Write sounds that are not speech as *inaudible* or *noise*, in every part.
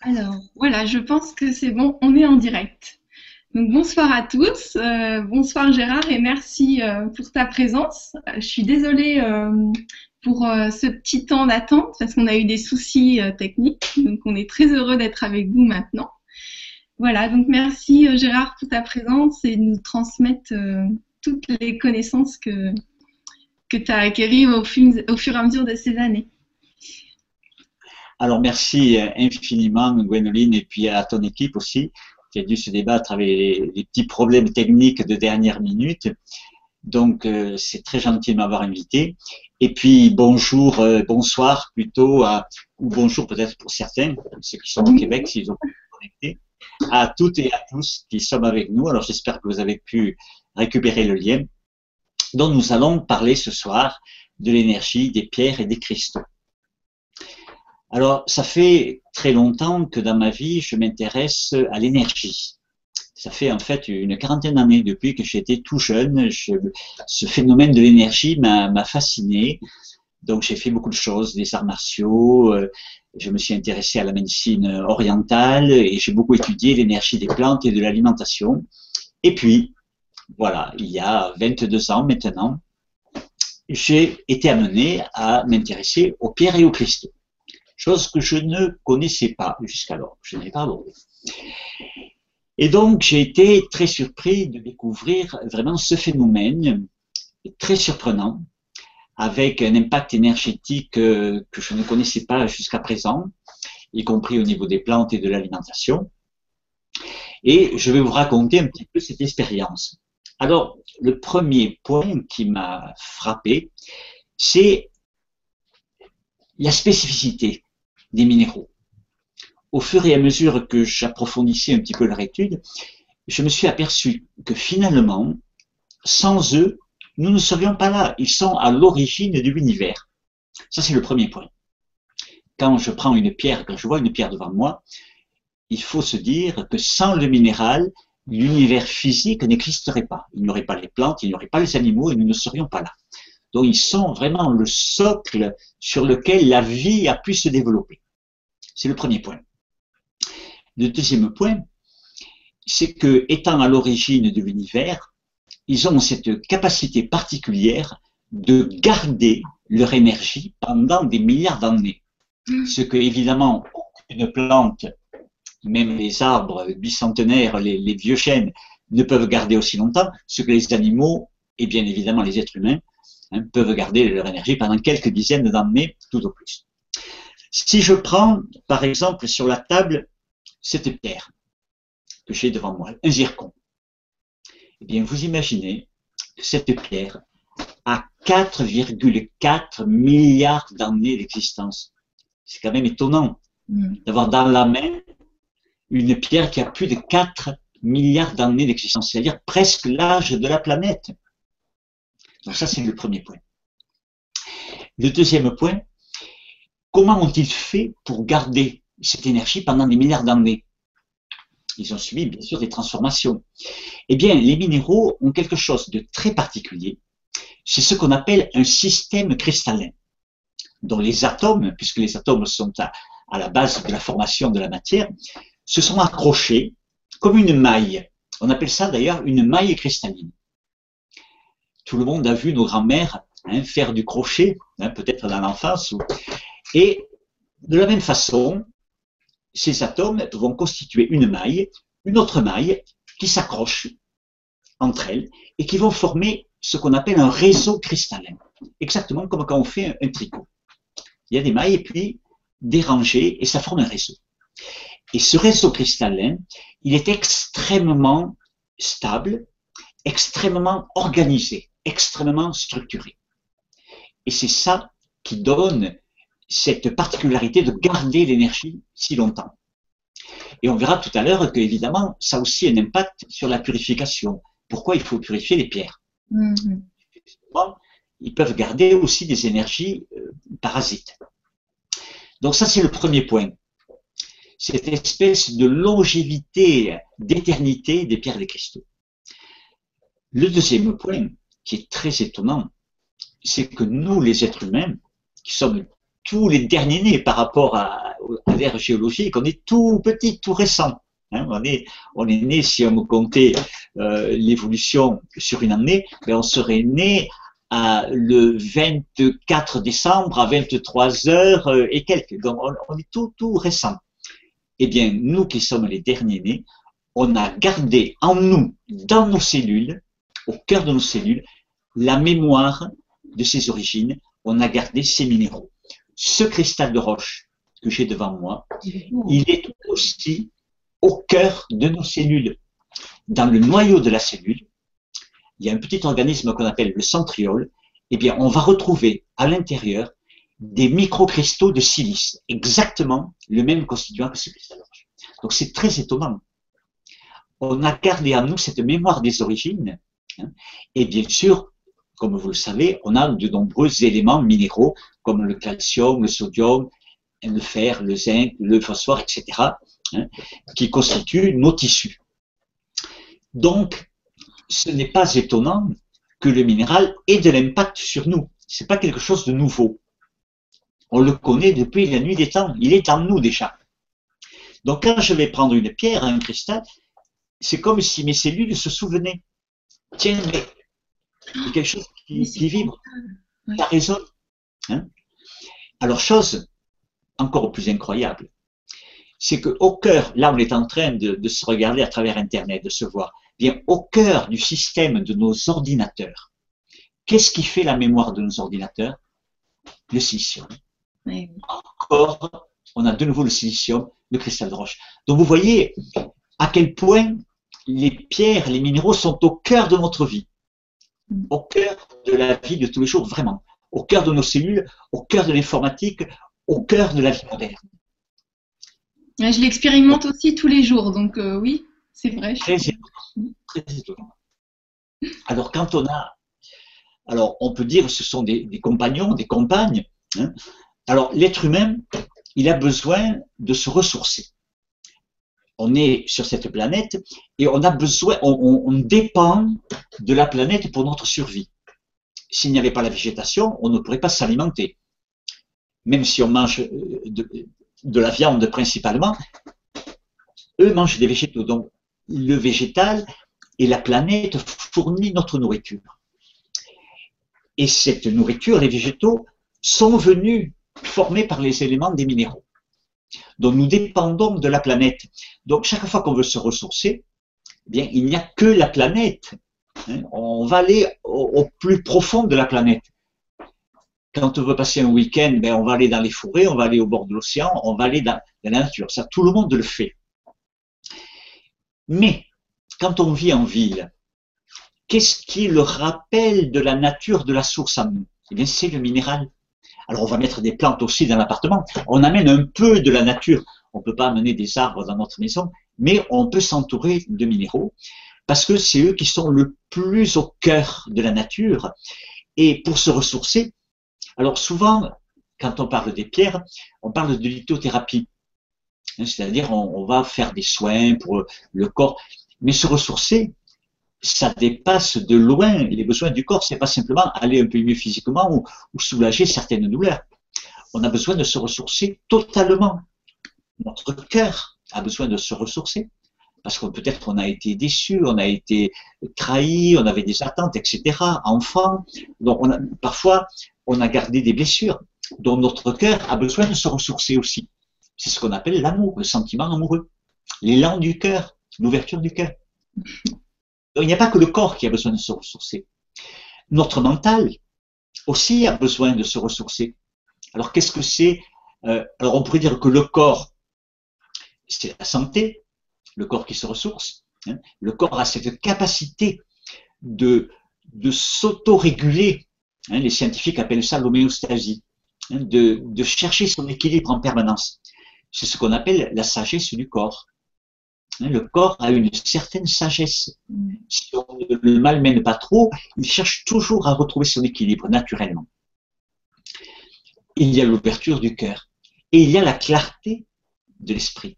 Alors, voilà, je pense que c'est bon, on est en direct. Donc, bonsoir à tous, euh, bonsoir Gérard et merci euh, pour ta présence. Euh, je suis désolée pour ce petit temps d'attente parce qu'on a eu des soucis techniques, donc on est très heureux d'être avec vous maintenant. Voilà, donc merci Gérard pour ta présence et de nous transmettre toutes les connaissances que, que tu as acquéries au, au fur et à mesure de ces années. Alors merci infiniment Gwénoline et puis à ton équipe aussi qui a dû se débattre avec les, petits problèmes techniques de dernière minute. Donc euh, c'est très gentil de m'avoir invité. Et puis bonjour, euh, bonsoir plutôt, à, ou bonjour peut-être pour certains, ceux qui sont au Québec s'ils ont pu connecter, à toutes et à tous qui sont avec nous. Alors j'espère que vous avez pu récupérer le lien. dont nous allons parler ce soir de l'énergie des pierres et des cristaux. Alors, ça fait très longtemps que dans ma vie, je m'intéresse à l'énergie. Ça fait en fait une quarantaine d'années depuis que j'étais tout jeune. ce phénomène de l'énergie m'a fasciné. Donc, j'ai fait beaucoup de choses, des arts martiaux. Euh, je me suis intéressé à la médecine orientale et j'ai beaucoup étudié l'énergie des plantes et de l'alimentation. Et puis, voilà, il y a 22 ans maintenant, j'ai été amené à m'intéresser aux pierres et aux cristaux chose que je ne connaissais pas jusqu'alors, je n'avais pas abordé. Et donc, j'ai été très surpris de découvrir vraiment ce phénomène très surprenant, avec un impact énergétique euh, que je ne connaissais pas jusqu'à présent, y compris au niveau des plantes et de l'alimentation. Et je vais vous raconter un petit peu cette expérience. Alors, le premier point qui m'a frappé, c'est la spécificité des minéraux. Au fur et à mesure que j'approfondissais un petit peu leur étude, je me suis aperçu que finalement, sans eux, nous ne serions pas là. Ils sont à l'origine de l'univers. Ça, c'est le premier point. Quand je prends une pierre, quand je vois une pierre devant moi, il faut se dire que sans le minéral, l'univers physique n'existerait pas. Il n'y aurait pas les plantes, il n'y aurait pas les animaux et nous ne serions pas là. Donc ils sont vraiment le socle sur lequel la vie a pu se développer. C'est le premier point. Le deuxième point, c'est que, étant à l'origine de l'univers, ils ont cette capacité particulière de garder leur énergie pendant des milliards d'années. Mm. Ce que, évidemment, une plante, même les arbres bicentenaires, les, vieux chênes, ne peuvent garder aussi longtemps, ce que les animaux, et bien évidemment les êtres humains, hein, peuvent garder leur énergie pendant quelques dizaines d'années, tout au plus. Si je prends, par exemple, sur la table, cette pierre que j'ai devant moi, un zircon, eh bien, vous imaginez que cette pierre a 4,4 milliards d'années d'existence. C'est quand même étonnant mm. d'avoir dans la main une pierre qui a plus de 4 milliards d'années d'existence, c'est-à-dire presque l'âge de la planète. Donc ça, c'est le premier point. Le deuxième point, Comment ont-ils fait pour garder cette énergie pendant des milliards d'années? Ils ont subi, bien sûr, des transformations. Eh bien, les minéraux ont quelque chose de très particulier. C'est ce qu'on appelle un système cristallin, dont les atomes, puisque les atomes sont à, la base de la formation de la matière, se sont accrochés comme une maille. On appelle ça d'ailleurs une maille cristalline. Tout le monde a vu nos grands-mères hein, faire du crochet, hein, peut-être dans l'enfance, et de la même façon, ces atomes vont constituer une maille, une autre maille qui s'accroche entre elles et qui vont former ce qu'on appelle un réseau cristallin. Exactement comme quand on fait un, tricot. Il y a des mailles et puis des rangées et ça forme un réseau. Et ce réseau cristallin, il est extrêmement stable, extrêmement organisé, extrêmement structuré. Et c'est ça qui donne cette particularité de garder l'énergie si longtemps. Et on verra tout à l'heure que, évidemment, ça a aussi un impact sur la purification. Pourquoi il faut purifier les pierres? Mm-hmm. Ils peuvent garder aussi des énergies euh, parasites. Donc ça, c'est le premier point. Cette espèce de longévité, d'éternité des pierres des cristaux. Le deuxième point, qui est très étonnant, c'est que nous, les êtres humains, qui sommes tous les derniers nés par rapport à l'ère géologique, on est tout petit, tout récent. Hein. on, est, on est né, si on comptait euh, l'évolution sur une année, ben on serait né à, le 24 décembre à 23 heures euh, et quelques. Donc on, on est tout, tout récent. Eh bien, nous qui sommes les derniers nés, on a gardé en nous, dans nos cellules, au cœur de nos cellules, la mémoire de ses origines, on a gardé ces minéraux. Ce cristal de roche que j'ai devant moi, il est aussi au cœur de nos cellules. Dans le noyau de la cellule, il y a un petit organisme qu'on appelle le centriole. Eh bien, on va retrouver à l'intérieur des microcristaux de silice, exactement le même constituant que ce cristal de roche. Donc, c'est très étonnant. On a gardé en nous cette mémoire des origines, hein, et bien sûr, comme vous le savez, on a de nombreux éléments minéraux comme le calcium, le sodium, le fer, le zinc, le phosphore, etc., hein, qui constituent nos tissus. Donc, ce n'est pas étonnant que le minéral ait de l'impact sur nous. Ce n'est pas quelque chose de nouveau. On le connaît depuis la nuit des temps. Il est en nous déjà. Donc, quand je vais prendre une pierre, un cristal, c'est comme si mes cellules se souvenaient. Tiens, mais il y a quelque chose qui, vibre. Ça résonne. Hein. Alors, chose encore plus incroyable, c'est qu'au cœur, là on est en train de, se regarder à travers Internet, de se voir, bien au cœur du système de nos ordinateurs, qu'est-ce qui fait la mémoire de nos ordinateurs? Le silicium. Encore, on a de nouveau le silicium, le cristal de roche. Donc vous voyez à quel point les pierres, les minéraux sont au cœur de notre vie. Au cœur de la vie de tous les jours, vraiment, au cœur de nos cellules, au cœur de l'informatique, au cœur de la vie moderne. Je l'expérimente aussi tous les jours, donc euh, oui, c'est vrai. Très étonnant. Alors quand on a, alors on peut dire que ce sont des, compagnons, des compagnes. Hein. Alors l'être humain, il a besoin de se ressourcer. On est sur cette planète et on a besoin, on dépend de la planète pour notre survie. S'il n'y avait pas la végétation, on ne pourrait pas s'alimenter même si on mange euh, de, la viande principalement, eux mangent des végétaux. Donc, le végétal et la planète fournissent notre nourriture. Et cette nourriture, les végétaux, sont venus formés par les éléments des minéraux. Donc, nous dépendons de la planète. Donc, chaque fois qu'on veut se ressourcer, eh bien, il n'y a que la planète. Hein. On va aller au plus profond de la planète quand on veut passer un week-end, ben, on va aller dans les forêts, on va aller au bord de l'océan, on va aller dans, la nature. Ça, tout le monde le fait. Mais quand on vit en ville, qu'est-ce qui le rappelle de la nature de la source à nous? Eh bien, c'est le minéral. Alors, on va mettre des plantes aussi dans l'appartement. On amène un peu de la nature. On ne peut pas amener des arbres dans notre maison, mais on peut s'entourer de minéraux parce que c'est eux qui sont le plus au cœur de la nature. Et pour se ressourcer, alors souvent, quand on parle des pierres, on parle de lithothérapie. Hein, c'est-à-dire, on, va faire des soins pour le corps. Mais se ressourcer, ça dépasse de loin les besoins du corps. C'est pas simplement aller un peu mieux physiquement ou, ou, soulager certaines douleurs. On a besoin de se ressourcer totalement. Notre cœur a besoin de se ressourcer. Parce que peut-être on a été déçu, on a été trahi, on avait des attentes, etc. Enfant. Donc parfois, on a gardé des blessures dont notre cœur a besoin de se ressourcer aussi. C'est ce qu'on appelle l'amour, le sentiment amoureux, l'élan du cœur, l'ouverture du cœur. Il n'y a pas que le corps qui a besoin de se ressourcer. Notre mental aussi a besoin de se ressourcer. Alors qu'est-ce que c'est euh, Alors on pourrait dire que le corps, c'est la santé, le corps qui se ressource. Hein. Le corps a cette capacité de, de s'auto-réguler Hein, les scientifiques appellent ça l'homéostasie, hein, de, chercher son équilibre en permanence. C'est ce qu'on appelle la sagesse du corps. Hein, le corps a une certaine sagesse. Si on ne le malmène pas trop, il cherche toujours à retrouver son équilibre naturellement. Il y a l'ouverture du cœur et il y a la clarté de l'esprit.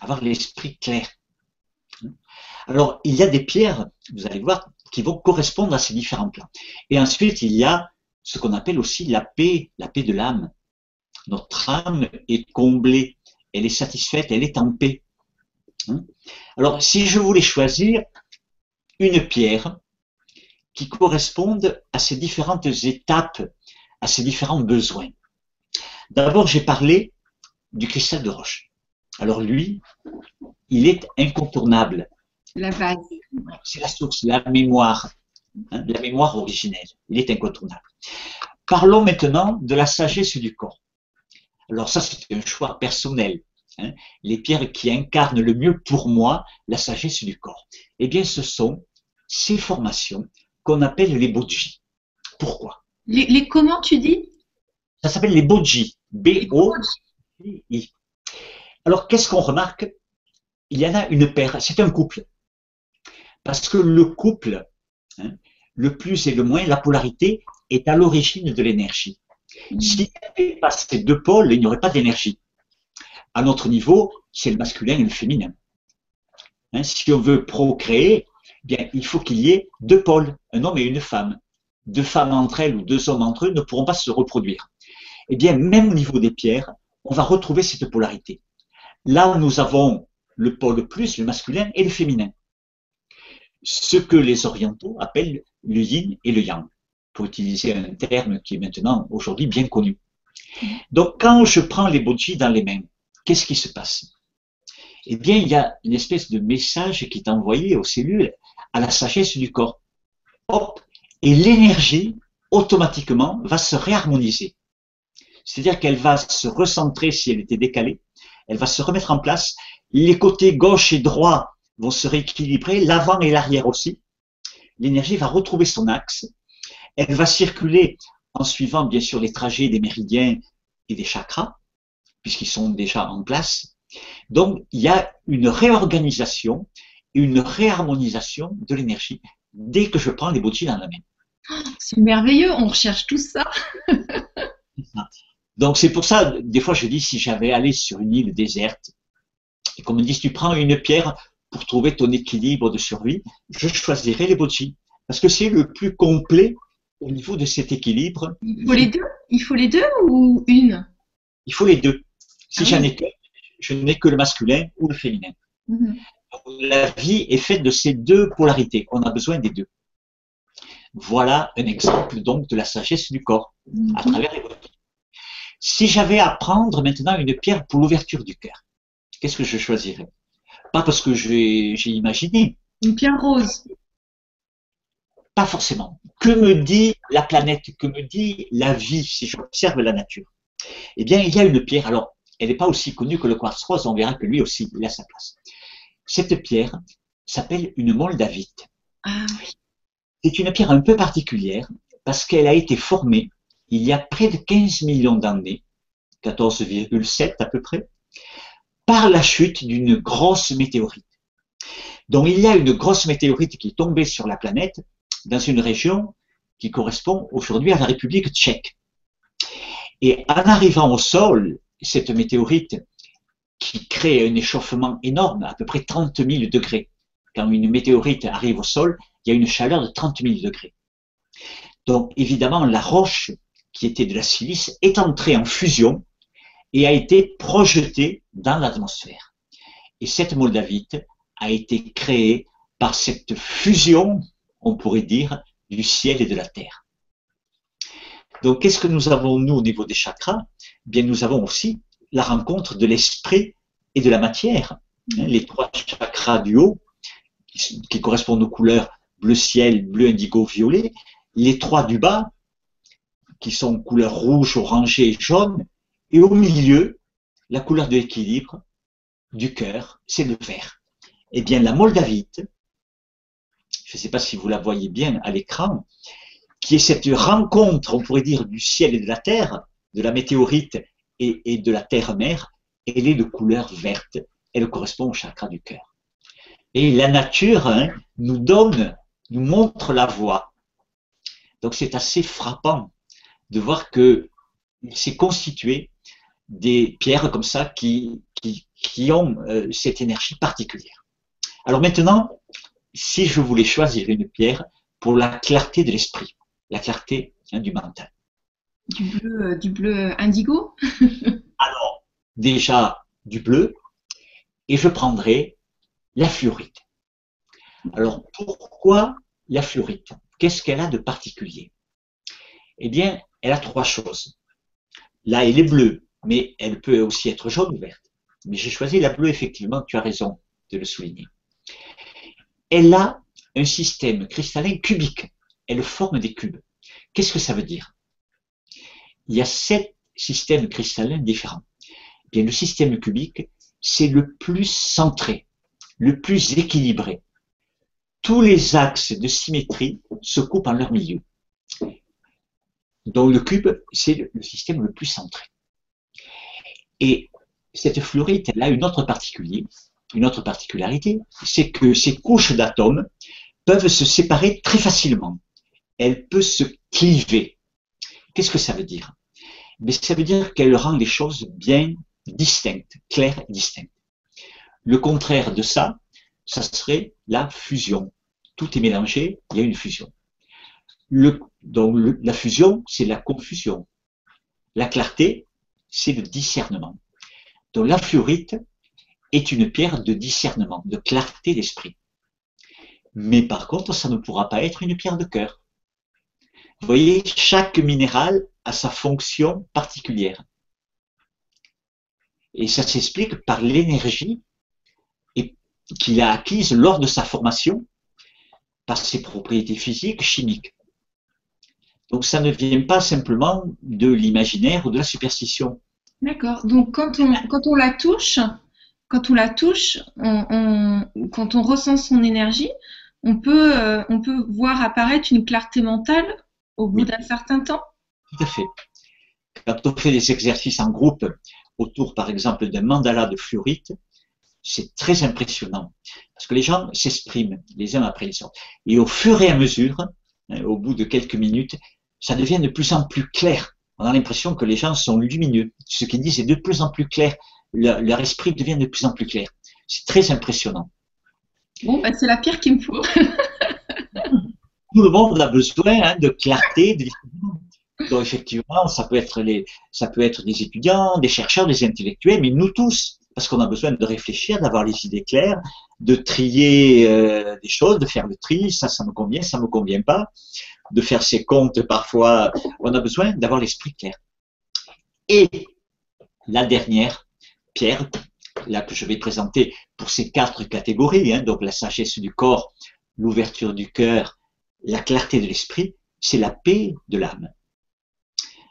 Avoir l'esprit clair. Alors, il y a des pierres, vous allez voir, qui vont correspondre à ces différents plans. Et ensuite, il y a ce qu'on appelle aussi la paix, la paix de l'âme. Notre âme est comblée, elle est satisfaite, elle est en paix. Hein? Alors, si je voulais choisir une pierre qui corresponde à ces différentes étapes, à ces différents besoins. D'abord, j'ai parlé du cristal de roche. Alors lui, il est incontournable. La base. C'est la source, la mémoire, hein, la mémoire originelle. Il est incontournable. Parlons maintenant de la sagesse du corps. Alors ça, c'est un choix personnel. Hein. Les pierres qui incarnent le mieux pour moi la sagesse du corps. Eh bien, ce sont ces formations qu'on appelle les bodji. Pourquoi? Les, comment tu dis? Ça s'appelle les. B-O-J-I. Alors, qu'est-ce qu'on remarque? Il y en a une paire, c'est un couple. Parce que le couple, hein, le plus et le moins, la polarité est à l'origine de l'énergie. Mm. S'il n'y avait pas ces deux pôles, il n'y aurait pas d'énergie. À notre niveau, c'est le masculin et le féminin. Hein, si on veut procréer, bien, il faut qu'il y ait deux pôles, un homme et une femme. Deux femmes entre elles ou deux hommes entre eux ne pourront pas se reproduire. Eh bien, même au niveau des pierres, on va retrouver cette polarité. Là, nous avons le pôle plus, le masculin et le féminin. Ce que les orientaux appellent le yin et le yang, pour utiliser un terme qui est maintenant aujourd'hui bien connu. Donc, quand je prends les bodji dans les mains, qu'est-ce qui se passe? Eh bien, il y a une espèce de message qui est envoyé aux cellules à la sagesse du corps. Hop, et l'énergie, automatiquement, va se réharmoniser. C'est-à-dire qu'elle va se recentrer si elle était décalée, elle va se remettre en place, les côtés gauche et droit vont se rééquilibrer, l'avant et l'arrière aussi. L'énergie va retrouver son axe, elle va circuler en suivant bien sûr les trajets des méridiens et des chakras, puisqu'ils sont déjà en place. Donc il y a une réorganisation, une réharmonisation de l'énergie dès que je prends les boutiques dans la main. C'est merveilleux, on recherche tout ça. Donc c'est pour ça, des fois je dis, si j'avais allé sur une île déserte, et qu'on me dise, tu prends une pierre pour trouver ton équilibre de survie, je choisirais les bochi, parce que c'est le plus complet au niveau de cet équilibre. Il faut les deux? Il faut les deux ou une? Il faut les deux. Si ah j'en ai que, je n'ai que le masculin ou le féminin. Mhm. La vie est faite de ces deux polarités. On a besoin des deux. Voilà un exemple donc de la sagesse du corps à mhm. travers les botis. Si j'avais à prendre maintenant une pierre pour l'ouverture du cœur, qu'est-ce que je choisirais? Pas parce que j'ai imaginé. Une pierre rose. Pas forcément. Que me dit la planète? Que me dit la vie si j'observe la nature? Eh bien, il y a une pierre. Alors, elle n'est pas aussi connue que le quartz rose. On verra que lui aussi, il a sa place. Cette pierre s'appelle une moldavite. Ah oui. C'est une pierre un peu particulière parce qu'elle a été formée il y a près de 15 millions d'années, 14,7 à peu près, par la chute d'une grosse météorite. Donc il y a une grosse météorite qui est tombée sur la planète dans une région qui correspond aujourd'hui à la République tchèque. Et en arrivant au sol, cette météorite qui crée un échauffement énorme, à peu près 30 000 degrés. Quand une météorite arrive au sol, il y a une chaleur de 30 000 degrés. Donc évidemment, la roche qui était de la silice, est entrée en fusion et a été projetée dans l'atmosphère. Et cette moldavite a été créée par cette fusion, on pourrait dire, du ciel et de la terre. Donc, qu'est-ce que nous avons, nous, au niveau des chakras? Bien, nous avons aussi la rencontre de l'esprit et de la matière. Hein, les trois chakras du haut, qui correspondent aux couleurs bleu ciel, bleu indigo, violet. Les trois du bas, qui sont couleur rouge, orangé et jaune, et au milieu, la couleur de l'équilibre du cœur, c'est le vert. Eh bien, la moldavite, je ne sais pas si vous la voyez bien à l'écran, qui est cette rencontre, on pourrait dire, du ciel et de la terre, de la météorite et, de la terre-mère, elle est de couleur verte. Elle correspond au chakra du cœur. Et la nature hein, nous donne, nous montre la voie. Donc c'est assez frappant de voir que s'est constitué des pierres comme ça qui, qui, ont euh, cette énergie particulière. Alors maintenant, si je voulais choisir une pierre pour la clarté de l'esprit, la clarté hein, du mental, Du bleu, du bleu indigo? *laughs* Alors, déjà du bleu, et je prendrai la fluorite. Alors, pourquoi la fluorite? Qu'est-ce qu'elle a de particulier? Eh bien, elle a trois choses. Là, elle est bleue, mais elle peut aussi être jaune ou verte. Mais j'ai choisi la bleue, effectivement, tu as raison de le souligner. Elle a un système cristallin cubique. Elle forme des cubes. Qu'est-ce que ça veut dire? Il y a sept systèmes cristallins différents. Bien, le système cubique, c'est le plus centré, le plus équilibré. Tous les axes de symétrie se coupent en leur milieu. Donc le cube, c'est le système le plus centré. Et cette fluorite, elle a une autre une autre particularité, c'est que ces couches d'atomes peuvent se séparer très facilement. Elle peut se cliver. Qu'est-ce que ça veut dire? Mais ça veut dire qu'elle rend les choses bien distinctes, claires et distinctes. Le contraire de ça, ça serait la fusion. Tout est mélangé, il y a une fusion. Donc la fusion, c'est la confusion. La clarté, c'est le discernement. Donc la fluorite est une pierre de discernement, de clarté d'esprit. Mais par contre, ça ne pourra pas être une pierre de cœur. Vous voyez, chaque minéral a sa fonction particulière. Et ça s'explique par l'énergie qu'il a acquise lors de sa formation, par ses propriétés physiques, chimiques. Donc ça ne vient pas simplement de l'imaginaire ou de la superstition. D'accord. Donc quand on, quand on la touche, quand on la touche, quand on ressent son énergie, on peut, euh, on peut voir apparaître une clarté mentale au bout d'un certain temps. Tout à fait. Quand on fait des exercices en groupe autour, par exemple, d'un mandala de fluorite, c'est très impressionnant parce que les gens s'expriment les uns après les autres. Et au fur et à mesure, hein, au bout de quelques minutes, ça devient de plus en plus clair. On a l'impression que les gens sont lumineux. Ce qu'ils disent est de plus en plus clair. Leur, esprit devient de plus en plus clair. C'est très impressionnant. Bon, ben c'est la pierre qu'il me faut. *laughs* Tout le monde a besoin hein, de clarté. Donc effectivement, ça peut être les, ça peut être des étudiants, des chercheurs, des intellectuels, mais nous tous, parce qu'on a besoin de réfléchir, d'avoir les idées claires, de trier euh, des choses, de faire le tri, ça, ça me convient, ça me convient pas de faire ses comptes parfois. On a besoin d'avoir l'esprit clair. Et la dernière pierre, là que je vais présenter pour ces quatre catégories, hein, donc la sagesse du corps, l'ouverture du cœur, la clarté de l'esprit, c'est la paix de l'âme.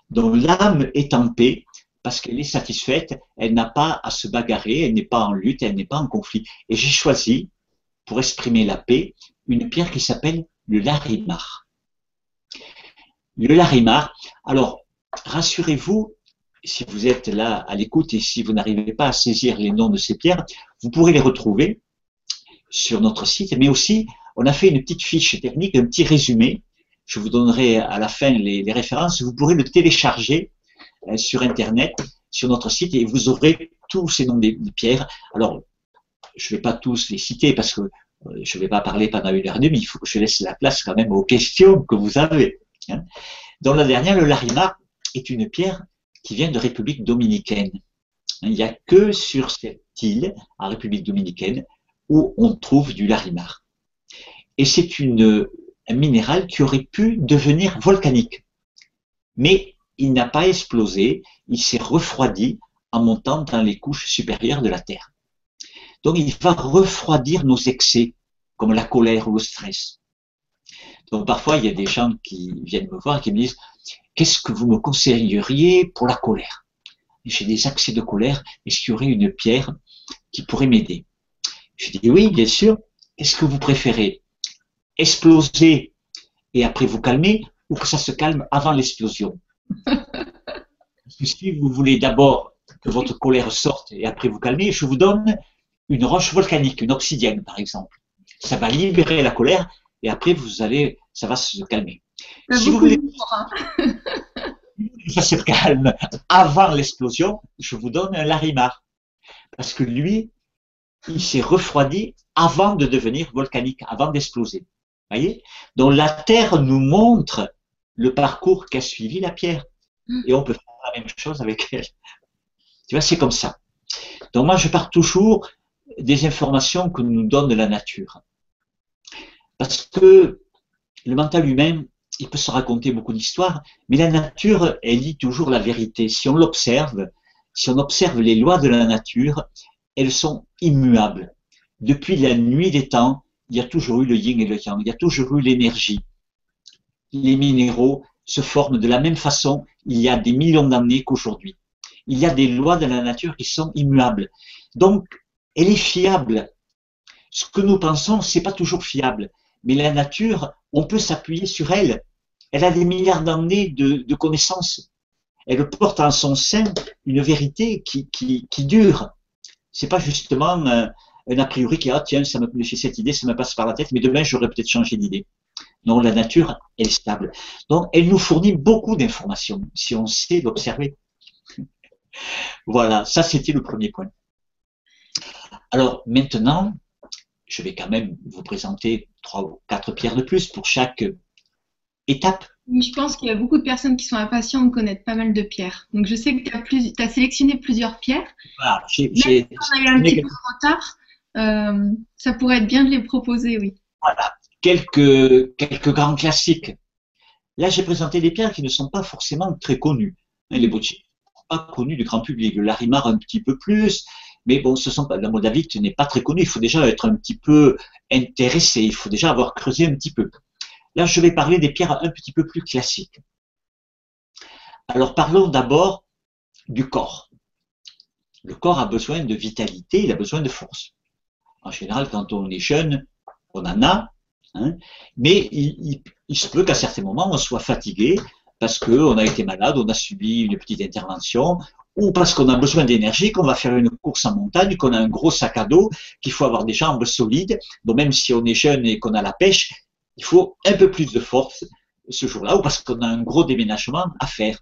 Donc l'âme est en paix parce qu'elle est satisfaite, elle n'a pas à se bagarrer, elle n'est pas en lutte, elle n'est pas en conflit. Et j'ai choisi, pour exprimer la paix, une pierre qui s'appelle le larimar le larimar. Alors, rassurez-vous, si vous êtes là à l'écoute et si vous n'arrivez pas à saisir les noms de ces pierres, vous pourrez les retrouver sur notre site, mais aussi, on a fait une petite fiche technique, un petit résumé. Je vous donnerai à la fin les, références. Vous pourrez le télécharger euh, sur Internet, sur notre site, et vous aurez tous ces noms des, pierres. Alors, je ne vais pas tous les citer parce que euh, je ne vais pas parler pendant une heure et demie. Il faut que je laisse la place quand même aux questions que vous avez. Hein. Dans la dernière, le larimar est une pierre qui vient de République dominicaine. Il n'y a que sur cette île, en République dominicaine, où on trouve du larimar. Et c'est un minéral qui aurait pu devenir volcanique. Mais il n'a pas explosé, il s'est refroidi en montant dans les couches supérieures de la Terre. Donc il va refroidir nos excès, comme la colère ou le stress. Donc parfois, il y a des gens qui viennent me voir et qui me disent Qu'est-ce que vous me conseilleriez pour la colère? J'ai des accès de colère, est-ce qu'il y aurait une pierre qui pourrait m'aider? Je dis Oui, bien sûr. Est-ce que vous préférez exploser et après vous calmer ou que ça se calme avant l'explosion *laughs* que si vous voulez d'abord que votre colère sorte et après vous calmer, je vous donne une roche volcanique, une obsidienne par exemple. Ça va libérer la colère et après vous allez, ça va se calmer. Si vous voulez hein. *laughs* ça se calme avant l'explosion, je vous donne un Larimar. Parce que lui, il s'est refroidi avant de devenir volcanique, avant d'exploser. Voyez? Donc la Terre nous montre le parcours qu'a suivi la pierre. et on peut faire la même chose avec elle. Tu vois, c'est comme ça. Donc moi, je pars toujours des informations que nous donne la nature. Parce que le mental humain, il peut se raconter beaucoup d'histoires, mais la nature, elle dit toujours la vérité. Si on l'observe, si on observe les lois de la nature, elles sont immuables. Depuis la nuit des temps, il y a toujours eu le yin et le yang, il y a toujours eu l'énergie. Les minéraux se forment de la même façon il y a des millions d'années qu'aujourd'hui. Il y a des lois de la nature qui sont immuables. Donc, elle est fiable. Ce que nous pensons, c'est pas toujours fiable. Mais la nature, on peut s'appuyer sur elle. Elle a des milliards d'années de, connaissances. Elle porte en son sein une vérité qui, qui, qui dure. C'est pas justement euh, un a priori qui, ah tiens, ça me, cette idée, ça me passe par la tête, mais demain j'aurais peut-être changé d'idée. Non, la nature, elle est stable. Donc, elle nous fournit beaucoup d'informations si on sait l'observer. *laughs* voilà, ça c'était le premier point. Alors maintenant, je vais quand même vous présenter trois ou quatre pierres de plus pour chaque étape. Je pense qu'il y a beaucoup de personnes qui sont impatientes de connaître pas mal de pierres. Donc je sais que tu as, sélectionné plusieurs pierres. Voilà, j'ai, on a eu un petit peu de retard, euh, ça pourrait être bien de les proposer, oui. Voilà, quelques, quelques grands classiques. Là, j'ai présenté des pierres qui ne sont pas forcément très connues. Les bocciers pas connus du grand public. Le larimar un petit peu plus, mais bon, ce sont pas, la moldavite n'est pas très connue. Il faut déjà être un petit peu intéressé. Il faut déjà avoir creusé un petit peu. Là, je vais parler des pierres un petit peu plus classiques. Alors, parlons d'abord du corps. Le corps a besoin de vitalité, il a besoin de force. En général, quand on est jeune, on en a, hein, mais il, il, se peut qu'à certains moments, on soit fatigué parce qu'on a été malade, on a subi une petite intervention, ou parce qu'on a besoin d'énergie, qu'on va faire une course en montagne, qu'on a un gros sac à dos, qu'il faut avoir des jambes solides. Donc même si on est jeune et qu'on a la pêche, il faut un peu plus de force ce jour-là, ou parce qu'on a un gros déménagement à faire.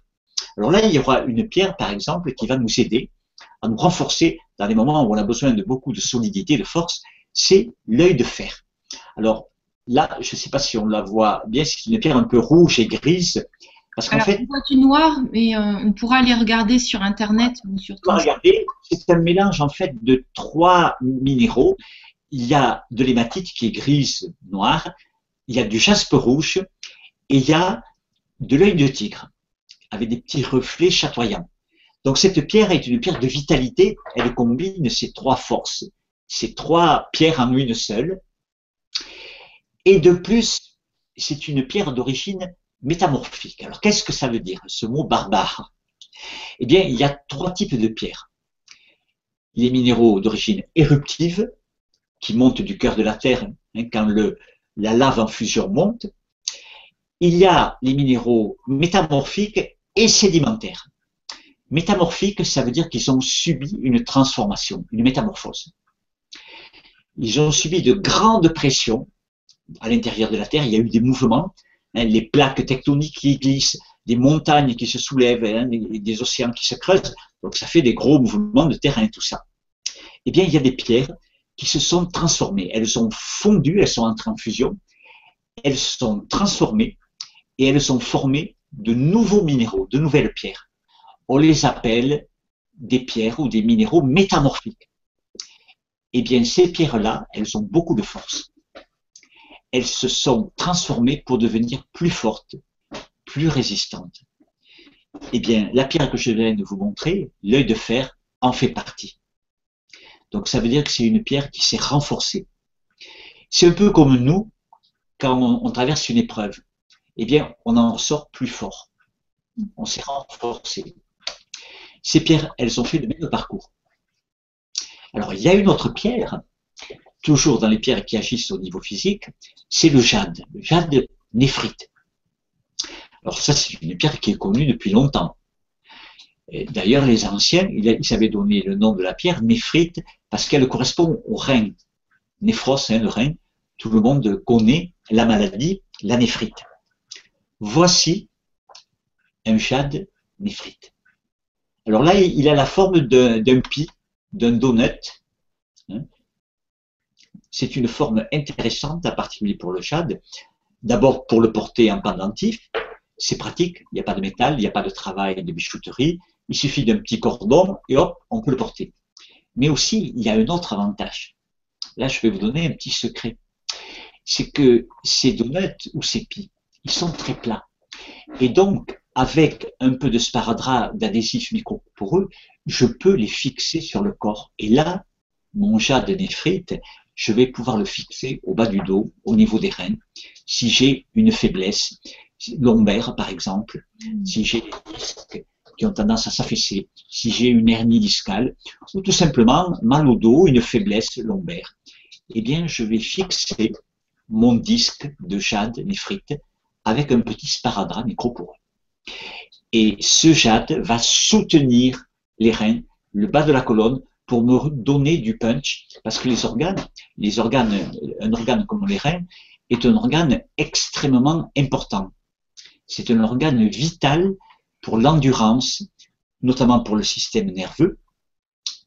Alors là, il y aura une pierre, par exemple, qui va nous aider à nous renforcer dans les moments où on a besoin de beaucoup de solidité, de force, c'est l'œil de fer. Alors là, je ne sais pas si on la voit bien, c'est une pierre un peu rouge et grise. Parce qu'en fait, on voit du noir, mais euh, on pourra les regarder sur Internet. Sur on regarder, c'est un mélange en fait de trois minéraux. Il y a de l'hématite qui est grise, noire, il y a du jaspe rouge et il y a de l'œil de tigre avec des petits reflets chatoyants. Donc cette pierre est une pierre de vitalité, elle combine ces trois forces, ces trois pierres en une seule. Et de plus, c'est une pierre d'origine métamorphique. Alors qu'est-ce que ça veut dire, ce mot barbare? Eh bien, il y a trois types de pierres. Les minéraux d'origine éruptive, qui montent du cœur de la Terre hein, quand la lave en fusion monte. Il y a les minéraux métamorphiques et sédimentaires. Métamorphiques, ça veut dire qu'ils ont subi une transformation, une métamorphose. Ils ont subi de grandes pressions à l'intérieur de la Terre. Il y a eu des mouvements Hein, les plaques tectoniques qui glissent, des montagnes qui se soulèvent, hein, des, océans qui se creusent. Donc ça fait des gros mouvements de terrain, tout ça. Eh bien, il y a des pierres qui se sont transformées. Elles ont fondu, elles sont entrées en fusion, elles sont transformées et elles ont formé de nouveaux minéraux, de nouvelles pierres. On les appelle des pierres ou des minéraux métamorphiques. Eh bien, ces pierres-là, elles ont beaucoup de force elles se sont transformées pour devenir plus fortes, plus résistantes. Eh bien, la pierre que je viens de vous montrer, l'œil de fer, en fait partie. Donc ça veut dire que c'est une pierre qui s'est renforcée. C'est un peu comme nous, quand on, traverse une épreuve. Eh bien, on en sort plus fort. On s'est renforcé. Ces pierres, elles ont fait le même parcours. Alors, il y a une autre pierre toujours dans les pierres qui agissent au niveau physique, c'est le jade, le jade néphrite. Alors ça, c'est une pierre qui est connue depuis longtemps. D'ailleurs, les anciens, ils avaient donné le nom de la pierre néphrite parce qu'elle correspond au rein. Néphros, hein, le rein. Tout le monde connaît la maladie, la néphrite. Voici un jade néphrite. Alors là, il a la forme d'un pi, d'un donut, c'est une forme intéressante, à particulier pour le chad. D'abord pour le porter en pendentif, c'est pratique, il n'y a pas de métal, il n'y a pas de travail de bijouterie, il suffit d'un petit cordon et hop, on peut le porter. Mais aussi, il y a un autre avantage. Là, je vais vous donner un petit secret. C'est que ces donuts ou ces pies, ils sont très plats. Et donc, avec un peu de sparadrap d'adhésif microporeux, je peux les fixer sur le corps. Et là, mon jade néphrite, je vais pouvoir le fixer au bas du dos, au niveau des reins, si j'ai une faiblesse lombaire, par exemple, mm. si j'ai des disques qui ont tendance à s'affaisser, si j'ai une hernie discale, ou tout simplement mal au dos, une faiblesse lombaire, eh bien, je vais fixer mon disque de jade néphrite avec un petit sparadrap microporeux. Et ce jade va soutenir les reins, le bas de la colonne, pour me donner du punch, parce que les organes, les organes, un organe comme les reins, est un organe extrêmement important. C'est un organe vital pour l'endurance, notamment pour le système nerveux,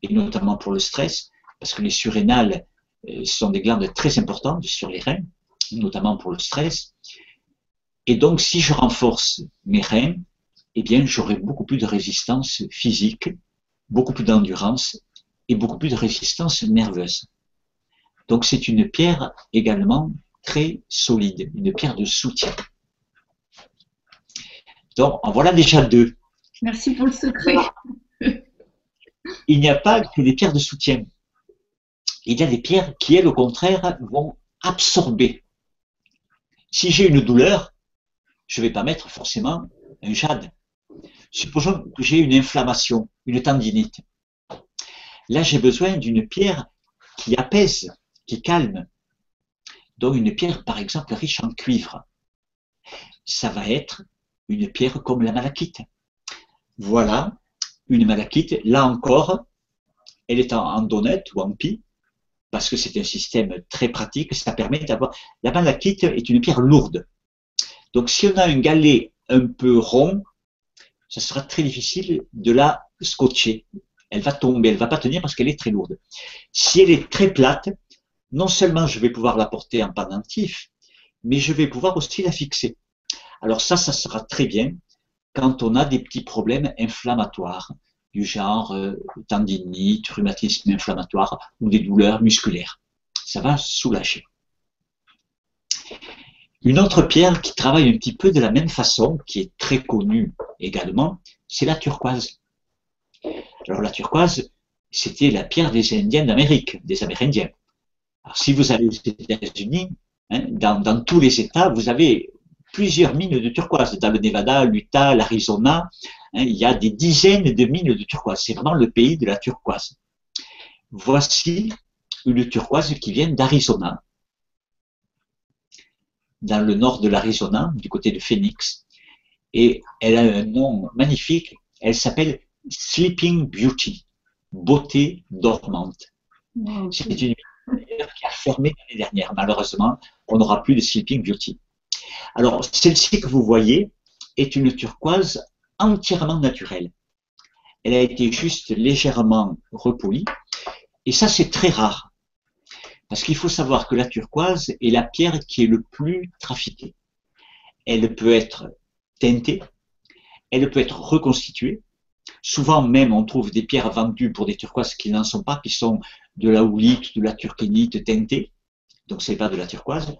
et notamment pour le stress, parce que les surrénales euh, sont des glandes très importantes sur les reins, notamment pour le stress. Et donc, si je renforce mes reins, eh bien, j'aurai beaucoup plus de résistance physique, beaucoup plus d'endurance et beaucoup plus de résistance nerveuse. Donc, c'est une pierre également très solide, une pierre de soutien. Donc, en voilà déjà deux. Merci pour le secret. Il n'y a pas que des pierres de soutien. Il y a des pierres qui, elles, au contraire, vont absorber. Si j'ai une douleur, je ne vais pas mettre forcément un jade. Supposons que j'ai une inflammation, une tendinite. Là, j'ai besoin d'une pierre qui apaise, qui calme. Donc, une pierre, par exemple, riche en cuivre. Ça va être une pierre comme la malachite. Voilà une malachite. Là encore, elle est en, en ou en pie, parce que c'est un système très pratique. Ça permet d'avoir. La malachite est une pierre lourde. Donc, si on a un galet un peu rond, ça sera très difficile de la scotcher. Elle va tomber, elle va pas tenir parce qu'elle est très lourde. Si elle est très plate, non seulement je vais pouvoir la porter en pendentif, mais je vais pouvoir aussi la fixer. Alors ça, ça sera très bien quand on a des petits problèmes inflammatoires du genre euh, tendinite, rhumatisme inflammatoire ou des douleurs musculaires. Ça va soulager. Une autre pierre qui travaille un petit peu de la même façon, qui est très connue également, c'est la turquoise. Alors la turquoise, c'était la pierre des Indiens d'Amérique, des Amérindiens. Alors si vous allez aux États-Unis, hein, dans, tous les États, vous avez plusieurs mines de turquoise. Dans le Nevada, l'Utah, l'Arizona, hein, il y a des dizaines de mines de turquoise. C'est vraiment le pays de la turquoise. Voici une turquoise qui vient d'Arizona, dans le nord de l'Arizona, du côté de Phoenix. Et elle a un nom magnifique. Elle s'appelle Sleeping Beauty, beauté dormante. C'est une qui a fermé l'année dernière. Malheureusement, on n'aura plus de Sleeping Beauty. Alors, celle-ci que vous voyez est une turquoise entièrement naturelle. Elle a été juste légèrement repolie. Et ça, c'est très rare. Parce qu'il faut savoir que la turquoise est la pierre qui est le plus trafiquée. Elle peut être teintée, elle peut être reconstituée. Souvent même, on trouve des pierres vendues pour des turquoises qui n'en sont pas, qui sont de la houlite, de la turquinite teintée. Donc, c'est pas de la turquoise.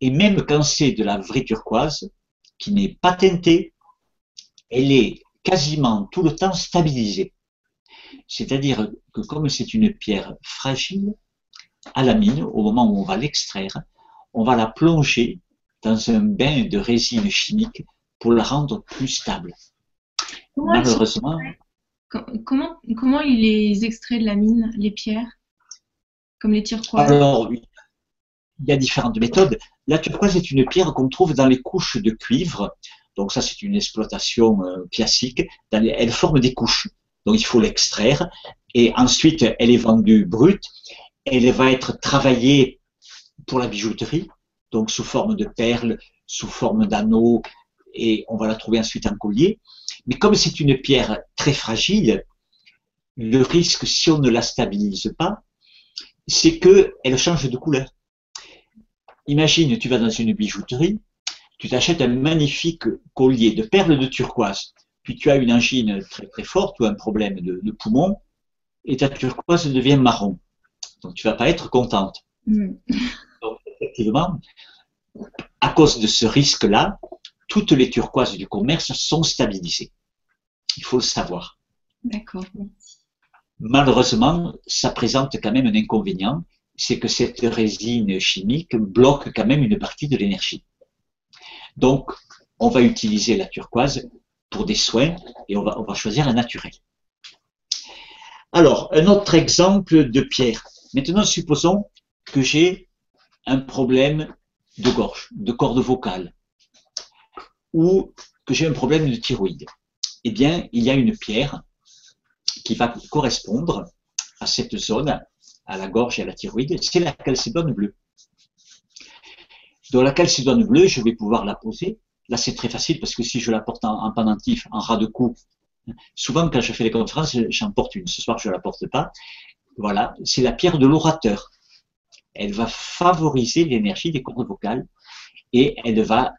Et même quand c'est de la vraie turquoise, qui n'est pas teintée, elle est quasiment tout le temps stabilisée. C'est-à-dire que comme c'est une pierre fragile, à la mine, au moment où on va l'extraire, on va la plonger dans un bain de résine chimique pour la rendre plus stable. Malheureusement. Comment, comment il les extrait de la mine, les pierres? Comme les turquoises? Alors, il y a différentes méthodes. La turquoise est une pierre qu'on trouve dans les couches de cuivre. Donc ça, c'est une exploitation euh, classique. elle forme des couches. Donc il faut l'extraire. Et ensuite, elle est vendue brute elle va être travaillée pour la bijouterie, donc sous forme de perles, sous forme d'anneaux, et on va la trouver ensuite en collier. Mais comme c'est une pierre très fragile, le risque, si on ne la stabilise pas, c'est qu'elle change de couleur. Imagine, tu vas dans une bijouterie, tu t'achètes un magnifique collier de perles de turquoise, puis tu as une angine très très forte ou un problème de, poumon, et ta turquoise devient marron. Donc tu vas pas être contente. Mm. Donc effectivement, à cause de ce risque-là, toutes les turquoises du commerce sont stabilisées. Il faut le savoir. D'accord. Malheureusement, ça présente quand même un inconvénient, c'est que cette résine chimique bloque quand même une partie de l'énergie. Donc, on va utiliser la turquoise pour des soins et on va, on va choisir la naturelle. Alors, un autre exemple de pierre. Maintenant, supposons que j'ai un problème de gorge, de corde vocale, ou que j'ai un problème de thyroïde. Eh bien, il y a une pierre qui va correspondre à cette zone, à la gorge et à la thyroïde, c'est la calcédone bleue. Dans la calcédone bleue, je vais pouvoir la poser. Là, c'est très facile parce que si je la porte en, pendentif, en ras de cou, souvent quand je fais les conférences, j'en porte une. Ce soir, je ne la porte pas. Voilà, c'est la pierre de l'orateur. Elle va favoriser l'énergie des cordes vocales et elle va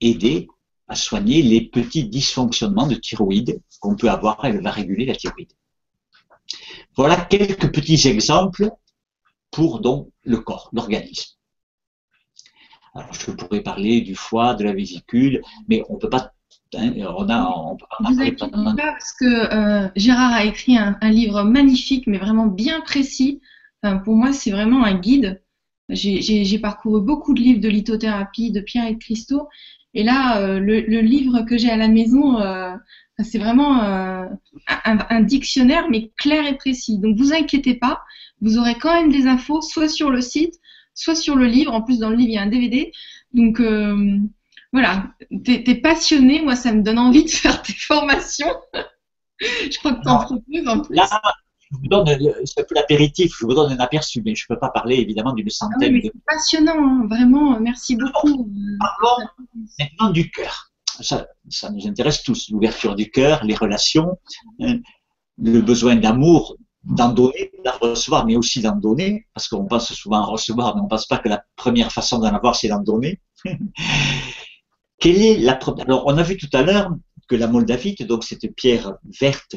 aider à soigner les petits dysfonctionnements de thyroïde qu'on peut avoir. Elle va réguler la thyroïde. Voilà quelques petits exemples pour donc le corps, l'organisme. Alors, je pourrais parler du foie, de la vésicule, mais on peut pas. Hein, on a, on peut pas parler pendant... parce que euh, Gérard a écrit un, livre magnifique, mais vraiment bien précis. pour moi, c'est vraiment un guide. J'ai parcouru beaucoup de livres de lithothérapie, de pierre et de cristaux, et là, euh, le, livre que j'ai à la maison, euh, c'est vraiment un, un, dictionnaire, mais clair et précis. Donc, vous inquiétez pas, vous aurez quand même des infos, soit sur le site, soit sur le livre. En plus, dans le livre, il y a un DVD. Donc, voilà, t'es es passionné. Moi, ça me donne envie de faire tes formations. *laughs* je crois que tu en proposes en plus. Là, je vous donne, c'est peu l'apéritif, je vous donne un aperçu, mais je ne peux pas parler évidemment d'une ah centaine C'est passionnant, hein, vraiment, merci beaucoup. Parlons maintenant du cœur. Ça, ça nous intéresse tous, l'ouverture du cœur, les relations, hein, le besoin d'amour d'en donner, d'en recevoir, mais aussi d'en donner, parce qu'on pense souvent à recevoir, mais on ne pense pas que la première façon d'en avoir, c'est d'en donner. *laughs* Quelle est la Alors, on a vu tout à l'heure que la moldavite, donc cette pierre verte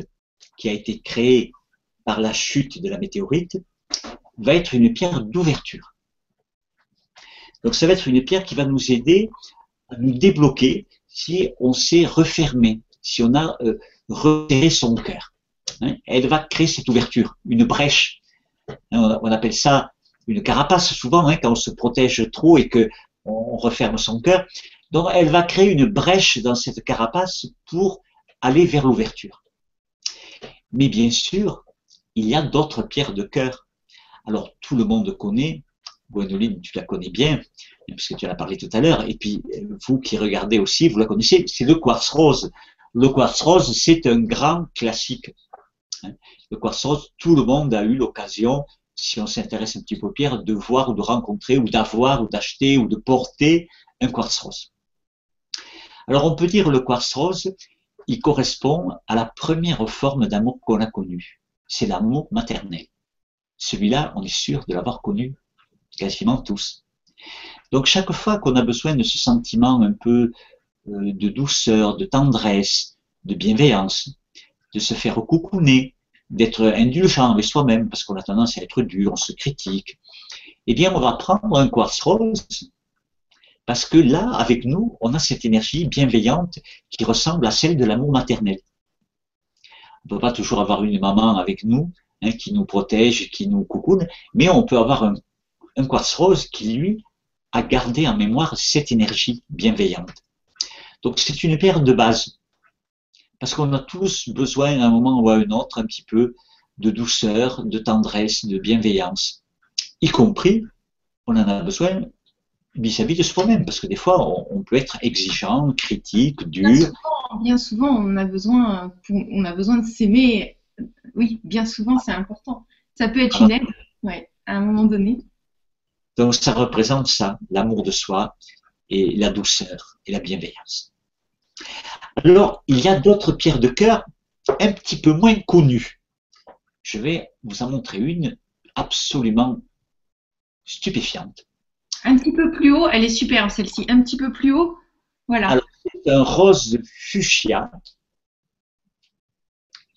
qui a été créée par la chute de la météorite, va être une pierre d'ouverture. Donc, ça va être une pierre qui va nous aider à nous débloquer si on s'est refermé, si on a euh, son cœur. Hein, elle va créer cette ouverture, une brèche. Hein, on appelle ça une carapace souvent hein, quand on se protège trop et que on referme son cœur. Donc elle va créer une brèche dans cette carapace pour aller vers l'ouverture. Mais bien sûr, il y a d'autres pierres de cœur. Alors tout le monde connaît, Gwenoline, tu la connais bien, puisque tu en as parlé tout à l'heure, et puis vous qui regardez aussi, vous la connaissez, c'est le quartz rose. Le quartz rose, c'est un grand classique. Hein. Le quartz rose, tout le monde a eu l'occasion, si on s'intéresse un petit peu aux pierres, de voir ou de rencontrer ou d'avoir ou d'acheter ou de porter un quartz rose. Alors on peut dire le quartz rose, il correspond à la première forme d'amour qu'on a connue. C'est l'amour maternel. Celui-là, on est sûr de l'avoir connu quasiment tous. Donc chaque fois qu'on a besoin de ce sentiment un peu euh, de douceur, de tendresse, de bienveillance, de se faire coucouner, d'être indulgent avec soi-même, parce qu'on a tendance à être dur, on se critique, eh bien, on va prendre un quartz rose, parce que là, avec nous, on a cette énergie bienveillante qui ressemble à celle de l'amour maternel. On ne peut pas toujours avoir une maman avec nous, hein, qui nous protège, qui nous coucoune, mais on peut avoir un, un quartz rose qui, lui, a gardé en mémoire cette énergie bienveillante. Donc, c'est une pierre de base parce qu'on a tous besoin à un moment ou à un autre un petit peu de douceur, de tendresse, de bienveillance. Y compris, on en a besoin vis-à-vis de soi-même, parce que des fois, on, peut être exigeant, critique, dur. Bien souvent, on a besoin, on a besoin de s'aimer. Oui, bien souvent, c'est important. Ça peut être une aide, ouais, à un moment donné. Donc, ça représente ça, l'amour de soi et la douceur et la bienveillance. Alors, il y a d'autres pierres de cœur un petit peu moins connues. Je vais vous en montrer une absolument stupéfiante. Un petit peu plus haut, elle est superbe celle-ci. Un petit peu plus haut, Voilà. C'est un rose fuchsia.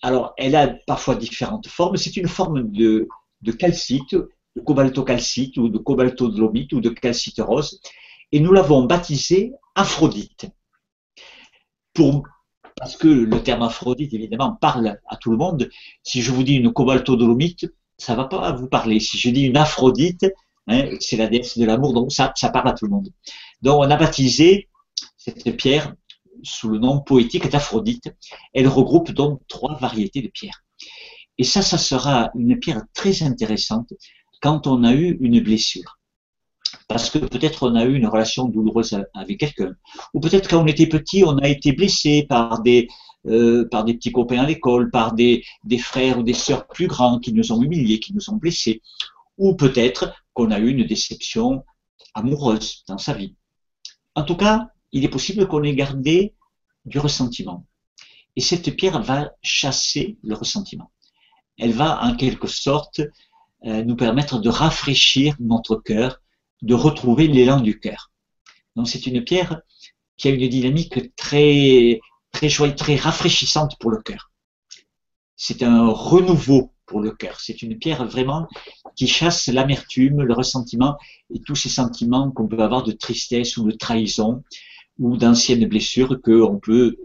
Alors, elle a parfois différentes formes. C'est une forme de, de calcite, de cobaltocalcite ou de cobaltodolomite ou de calcite rose. Et nous l'avons baptisée Aphrodite. Parce que le terme Aphrodite, évidemment, parle à tout le monde. Si je vous dis une cobaltodolomite, ça va pas vous parler. Si je dis une Aphrodite, hein, c'est la déesse de l'amour, donc ça, parle à tout le monde. Donc, on a baptisé cette pierre sous le nom poétique d'Aphrodite. Elle regroupe donc trois variétés de pierres. Et ça, ça sera une pierre très intéressante quand on a eu une blessure. Parce que peut-être on a eu une relation douloureuse avec quelqu'un. Ou peut-être quand on était petit, on a été blessé par des, euh, petits copains à l'école, par des, des frères ou des sœurs plus grands qui nous ont humiliés, qui nous ont blessés. Ou peut-être qu'on a eu une déception amoureuse dans sa vie. En tout cas, il est possible qu'on ait gardé du ressentiment. Et cette pierre va chasser le ressentiment. Elle va en quelque sorte euh, nous permettre de rafraîchir notre cœur, de retrouver l'élan du cœur. Donc c'est une pierre qui a une dynamique très très joyeuse, très rafraîchissante pour le cœur. C'est un renouveau pour le cœur. C'est une pierre vraiment qui chasse l'amertume, le ressentiment et tous ces sentiments qu'on peut avoir de tristesse ou de trahison, ou d'anciennes blessures qu'on peut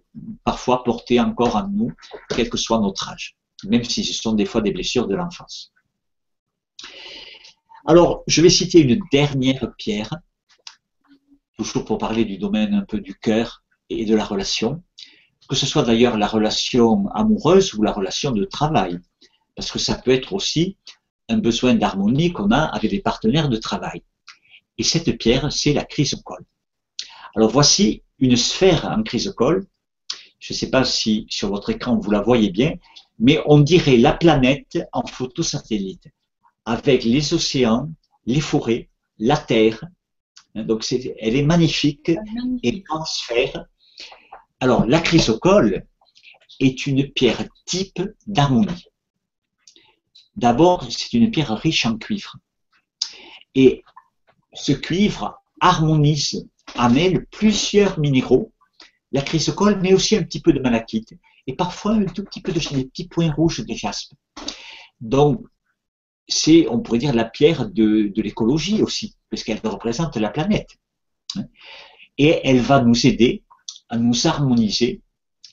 parfois porter encore en nous, quel que soit notre âge, même si ce sont des fois des blessures de l'enfance. Alors, je vais citer une dernière pierre, toujours pour parler du domaine un peu du cœur et de la relation, que ce soit d'ailleurs la relation amoureuse ou la relation de travail, parce que ça peut être aussi un besoin d'harmonie qu'on a avec des partenaires de travail. Et cette pierre, c'est la chrysocole. Alors voici une sphère en chrysocole. Je ne sais pas si sur votre écran vous la voyez bien, mais on dirait la planète en photo satellite, avec les océans, les forêts, la Terre. Donc elle est magnifique, et en sphère. Alors la chrysocole est une pierre type d'harmonie. D'abord, c'est une pierre riche en cuivre. Et ce cuivre harmonise amène plusieurs minéraux, la chrysocole, mais aussi un petit peu de malachite, et parfois un tout petit peu de des petits points rouges de jaspe. Donc, c'est, on pourrait dire, la pierre de, de l'écologie aussi, parce qu'elle représente la planète. Et elle va nous aider à nous harmoniser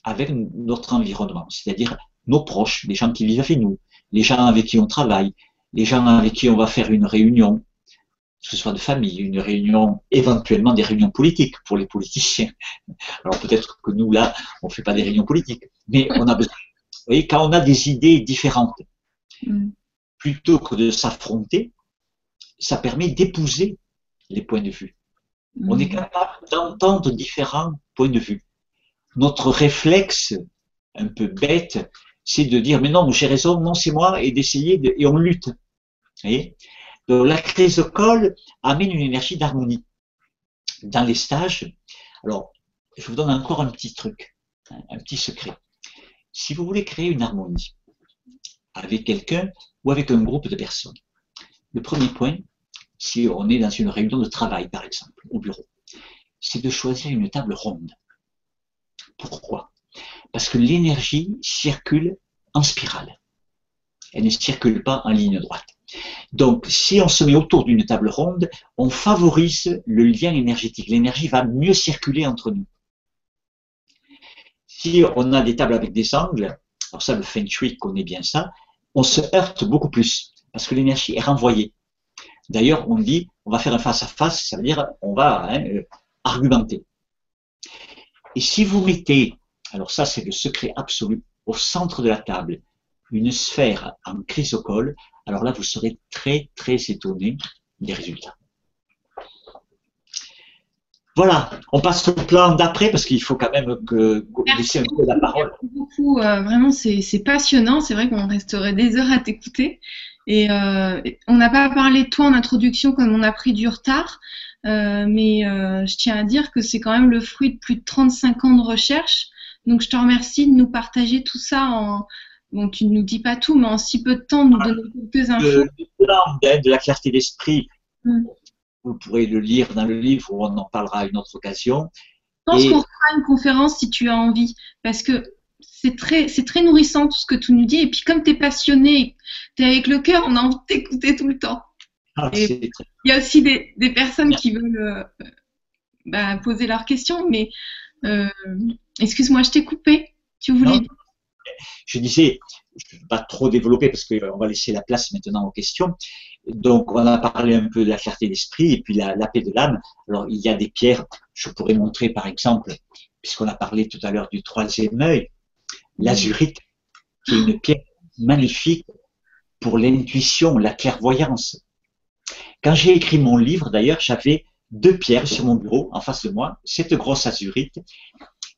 avec notre environnement, c'est-à-dire nos proches, les gens qui vivent avec nous, les gens avec qui on travaille, les gens avec qui on va faire une réunion, que ce soit de famille, une réunion, éventuellement des réunions politiques pour les politiciens. *laughs* Alors peut-être que nous, là, on ne fait pas des réunions politiques, mais on a besoin. Vous voyez, quand on a des idées différentes, mm. plutôt que de s'affronter, ça permet d'épouser les points de vue. On est mm. capable d'entendre différents points de vue. Notre réflexe, un peu bête, c'est de dire, mais non, j'ai raison, non, c'est moi, et d'essayer, de, et on lutte. Vous voyez? Donc la chrysocole amène une énergie d'harmonie. Dans les stages, alors je vous donne encore un petit truc, un petit secret. Si vous voulez créer une harmonie avec quelqu'un ou avec un groupe de personnes, le premier point, si on est dans une réunion de travail par exemple, au bureau, c'est de choisir une table ronde. Pourquoi? Parce que l'énergie circule en spirale. Elle ne circule pas en ligne droite. Donc, si on se met autour d'une table ronde, on favorise le lien énergétique. L'énergie va mieux circuler entre nous. Si on a des tables avec des angles, alors ça, le Feng Shui connaît bien ça, on se heurte beaucoup plus parce que l'énergie est renvoyée. D'ailleurs, on dit, on va faire un face-à-face, ça veut dire on va hein, euh, argumenter. Et si vous mettez, alors ça c'est le secret absolu, au centre de la table, une sphère en chrysocole, alors là, vous serez très, très étonné des résultats. Voilà, on passe au plan d'après parce qu'il faut quand même que laisser un peu la parole. Merci beaucoup, euh, vraiment c'est passionnant. C'est vrai qu'on resterait des heures à t'écouter. Et euh, on n'a pas parlé de toi en introduction comme on a pris du retard, euh, mais je tiens à dire que c'est quand même le fruit de plus de 35 ans de recherche. Donc je te remercie de nous partager tout ça en, Bon, tu ne nous dis pas tout, mais en si peu de temps, nous donner quelques infos. De, de la clarté d'esprit, hmm. vous pourrez le lire dans le livre où on en parlera à une autre occasion. pense qu'on fera une conférence si tu as envie, parce que c'est très, c'est très nourrissant tout ce que tu nous dis. Et puis comme tu es passionné, tu es avec le cœur, on a envie de t'écouter tout le temps. Ah, il y a aussi des, des personnes qui veulent euh, bah, poser leurs questions, mais euh, excuse-moi, je t'ai coupé. Tu voulais Je disais, je ne vais pas trop développer parce qu'on va laisser la place maintenant aux questions. Donc, on a parlé un peu de la clarté d'esprit et puis la, paix de l'âme. Alors, il y a des pierres, je pourrais montrer par exemple, puisqu'on a parlé tout à l'heure du troisième œil, l'azurite, qui est une pierre magnifique pour l'intuition, la clairvoyance. Quand j'ai écrit mon livre, d'ailleurs, j'avais deux pierres sur mon bureau en face de moi, cette grosse azurite,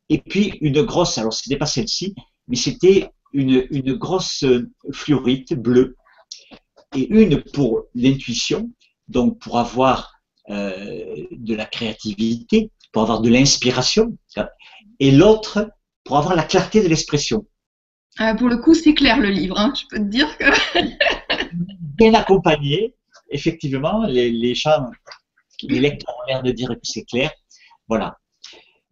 et puis une grosse, alors ce n'était pas celle-ci, mais c'était une, une grosse fluorite bleue, et une pour l'intuition, donc pour avoir euh, de la créativité, pour avoir de l'inspiration, et l'autre pour avoir la clarté de l'expression. Ah, pour le coup, c'est clair le livre, hein. je peux te dire que. *laughs* Bien accompagné, effectivement, les, les gens, les lecteurs ont l'air de dire que c'est clair. Voilà.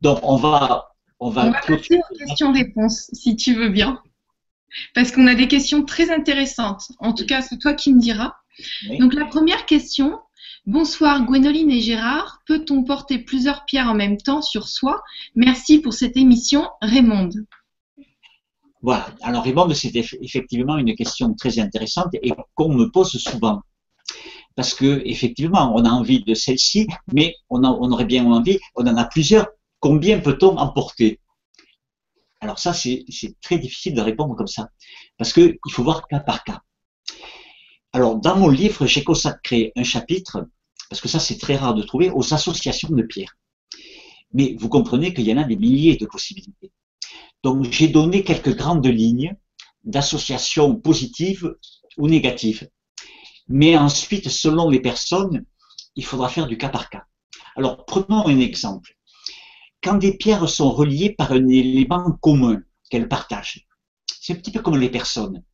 Donc, on va. On va, on va passer aux questions-réponses, si tu veux bien. Parce qu'on a des questions très intéressantes. En tout cas, c'est toi qui me diras. Donc, la première question, Bonsoir Gwénoline et Gérard. Peut-on porter plusieurs pierres en même temps sur soi? Merci pour cette émission, Raymond. Voilà. Alors Raymond, c'est effectivement une question très intéressante et qu'on me pose souvent. Parce que effectivement, on a envie de celle-ci, mais on, on, aurait bien envie, on en a plusieurs. Combien peut-on en porter Alors ça, c'est très difficile de répondre comme ça, parce qu'il faut voir cas par cas. Alors, dans mon livre, j'ai consacré un chapitre, parce que ça c'est très rare de trouver, aux associations de pierres. Mais vous comprenez qu'il y en a des milliers de possibilités. Donc, j'ai donné quelques grandes lignes d'associations positives ou négatives. Mais ensuite, selon les personnes, il faudra faire du cas par cas. Alors, prenons un exemple. Quand des pierres sont reliées par un élément commun qu'elles partagent, c'est un petit peu comme les personnes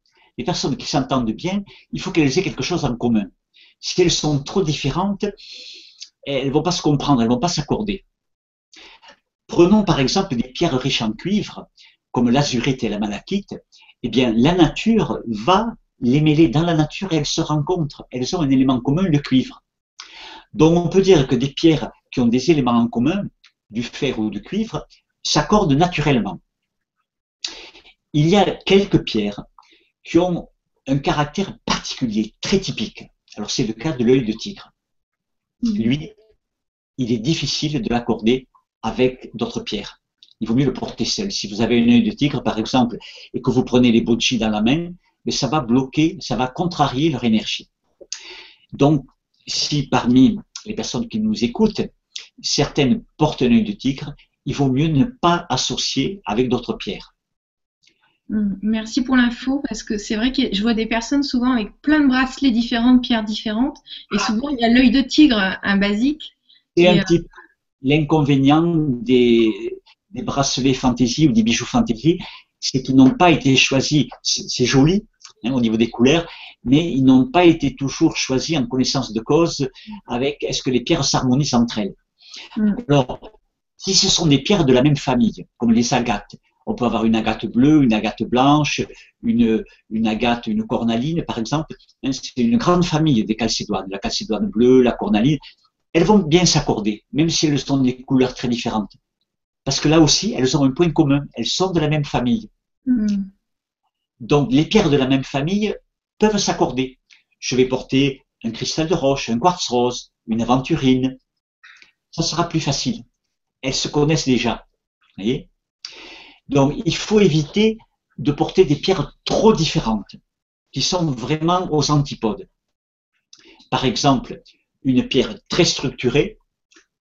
les personnes qui s'entendent bien, il faut qu'elles aient quelque chose en commun. Si elles sont trop différentes, elles ne vont pas se comprendre, elles ne vont pas s'accorder. Prenons par exemple des pierres riches en cuivre, comme l'azurite et la malachite. Eh bien, la nature va les mêler dans la nature elles se rencontrent. Elles ont un élément commun, le cuivre. Donc, on peut dire que des pierres qui ont des éléments en commun, du fer ou du cuivre, s'accordent naturellement. Il y a quelques pierres qui ont un caractère particulier, très typique. Alors c'est le cas de l'œil de tigre. Mm. Lui, il est difficile de l'accorder avec d'autres pierres. Il vaut mieux le porter seul. Si vous avez un œil de tigre, par exemple, et que vous prenez les boji dans la main, mais ça va bloquer, ça va contrarier leur énergie. Donc, si parmi les personnes qui nous écoutent, certaines portent un œil de tigre, il vaut mieux ne pas associer avec d'autres pierres. Mm, merci pour l'info parce que c'est vrai que je vois des personnes souvent avec plein de bracelets différents, de pierres différentes, et souvent il y a l'œil de tigre, un basique. C'est un euh, petit l'inconvénient des, des, bracelets fantaisie ou des bijoux fantaisie, c'est qu'ils n'ont pas été choisis. C'est joli hein, au niveau des couleurs, mais ils n'ont pas été toujours choisis en connaissance de cause avec est-ce que les pierres s'harmonisent entre elles? Mm. Alors, si ce sont des pierres de la même famille, comme les agates, on peut avoir une agate bleue, une agate blanche, une, une agate, une cornaline, par exemple. Hein, c'est une grande famille des calcédoines. La calcédoine bleue, la cornaline. Elles vont bien s'accorder, même si elles ont des couleurs très différentes. Parce que là aussi, elles ont un point commun. Elles sont de la même famille. Hmm. Donc, les pierres de la même famille peuvent s'accorder. Je vais porter un cristal de roche, un quartz rose, une aventurine. Ça sera plus facile. Elles se connaissent déjà. Donc, il faut éviter de porter des pierres trop différentes, qui sont vraiment aux antipodes. Par exemple, une pierre très structurée,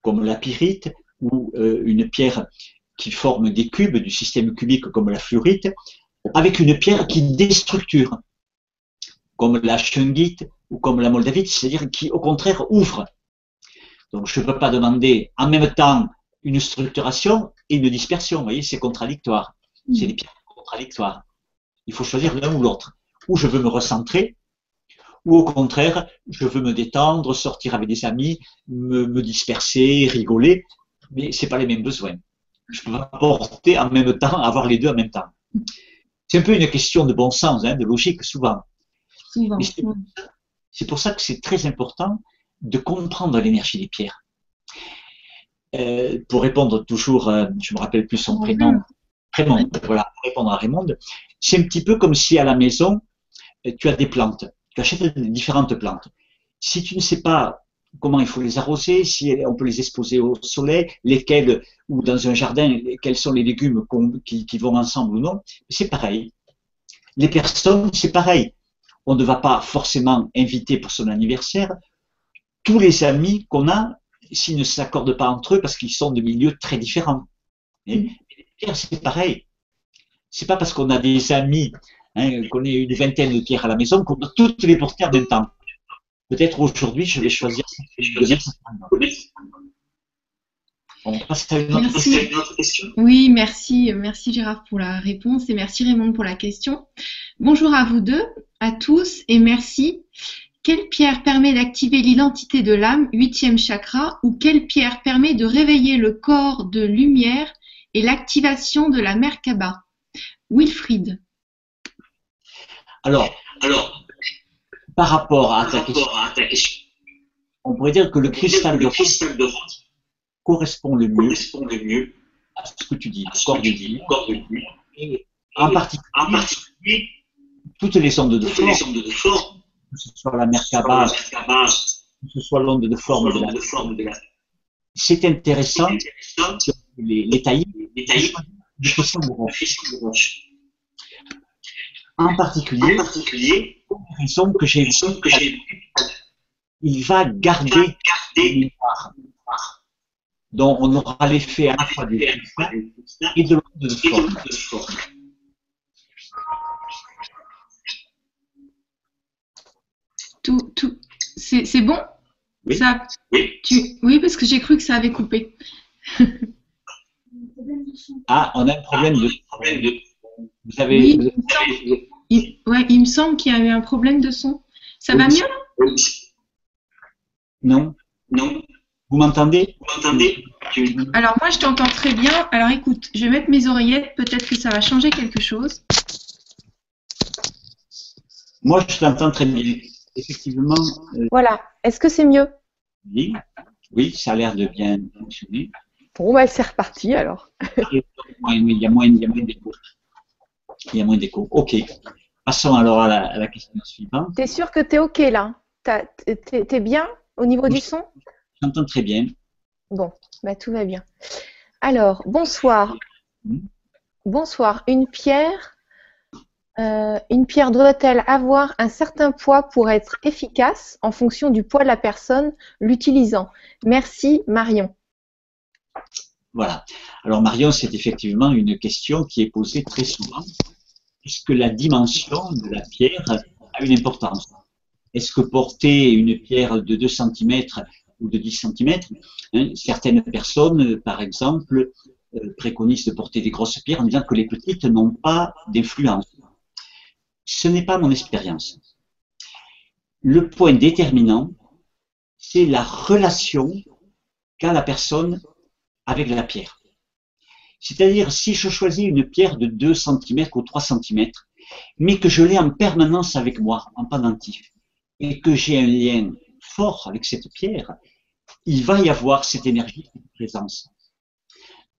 comme la pyrite, ou euh, une pierre qui forme des cubes du système cubique comme la fluorite, avec une pierre qui déstructure, comme la shungite ou comme la moldavite, c'est-à-dire qui au contraire ouvre. Donc je ne peux pas demander en même temps une structuration et une dispersion. Vous voyez, c'est contradictoire. C'est des pierres contradictoires. Il faut choisir l'un ou l'autre. Ou je veux me recentrer, ou au contraire, je veux me détendre, sortir avec des amis, me, disperser, rigoler, mais c'est pas les mêmes besoins. je peux pas porter en même temps, avoir les deux en même temps. C'est un peu une question de bon sens, hein, de logique souvent. Souvent. C'est pour ça que c'est très important de comprendre l'énergie des pierres. Euh, pour répondre toujours, euh, je me rappelle plus son prénom, Raymond, voilà, pour répondre à Raymond, c'est un petit peu comme si à la maison, euh, tu as des plantes, tu achètes différentes plantes. Si tu ne sais pas comment il faut les arroser, si on peut les exposer au soleil, lesquels, ou dans un jardin, quels sont les légumes qui, qui vont ensemble ou non, c'est pareil. Les personnes, c'est pareil. On ne va pas forcément inviter pour son anniversaire tous les amis qu'on a s'ils ne s'accordent pas entre eux parce qu'ils sont de milieux très différents. Et, mm. c'est pareil. C'est pas parce qu'on a des amis, hein, qu'on ait une vingtaine de pierres à la maison qu'on doit toutes les en même temps. Peut-être aujourd'hui, je vais choisir On passe à une autre, question. Oui, merci, merci Gérard pour la réponse et merci Raymond pour la question. Bonjour à vous deux, à tous et merci. Quelle pierre permet d'activer l'identité de l'âme, huitième chakra, ou quelle pierre permet de réveiller le corps de lumière et l'activation de la Merkaba? Wilfried. Alors, alors, par rapport à, ta, question, on pourrait dire que le cristal de, rose correspond le mieux, à ce que tu dis, le corps de lumière, et en particulier, toutes les ondes de forme que ce soit la Merkaba, que ce soit l'onde de forme de la. C'est intéressant, les, les taillis, les taillis de façon de roche. En particulier, en particulier, raison que j'ai il va garder, mémoires. Donc on aura l'effet à la fois du et de l'onde de forme. Tout, tout. C'est bon? Oui. Ça, tu... oui, parce que j'ai cru que ça avait coupé. *laughs* ah, on a un problème de. Vous avez. Oui, il, ouais, il me semble qu'il y a eu un problème de son. Ça va mieux? Non. Non. Vous m'entendez? Vous m'entendez? Alors moi je t'entends très bien. Alors écoute, je vais mettre mes oreillettes, peut-être que ça va changer quelque chose. Moi je t'entends très bien effectivement. Euh, voilà. Est-ce que c'est mieux? Oui. Oui, ça a l'air de bien fonctionner. Bon, bah, c'est reparti alors. il y a moins, d'écho. Il y a moins d'écho. Ok. Passons alors à la, question suivante. T'es sûr que tu es OK là? T'es es bien au niveau du son? J'entends très bien. Bon, bah, tout va bien. Alors, bonsoir. Bonsoir. Une pierre euh, une pierre doit-elle avoir un certain poids pour être efficace en fonction du poids de la personne l'utilisant? Merci Marion. Voilà. Alors Marion, c'est effectivement une question qui est posée très souvent, puisque la dimension de la pierre a une importance. Est-ce que porter une pierre de 2 cm ou de 10 cm, hein, certaines personnes, par exemple, euh, préconisent de porter des grosses pierres en disant que les petites n'ont pas d'influence ce n'est pas mon expérience. Le point déterminant, c'est la relation qu'a la personne avec la pierre. C'est-à-dire, si je choisis une pierre de 2 cm ou 3 cm, mais que je l'ai en permanence avec moi, en pendentif, et que j'ai un lien fort avec cette pierre, il va y avoir cette énergie, cette présence.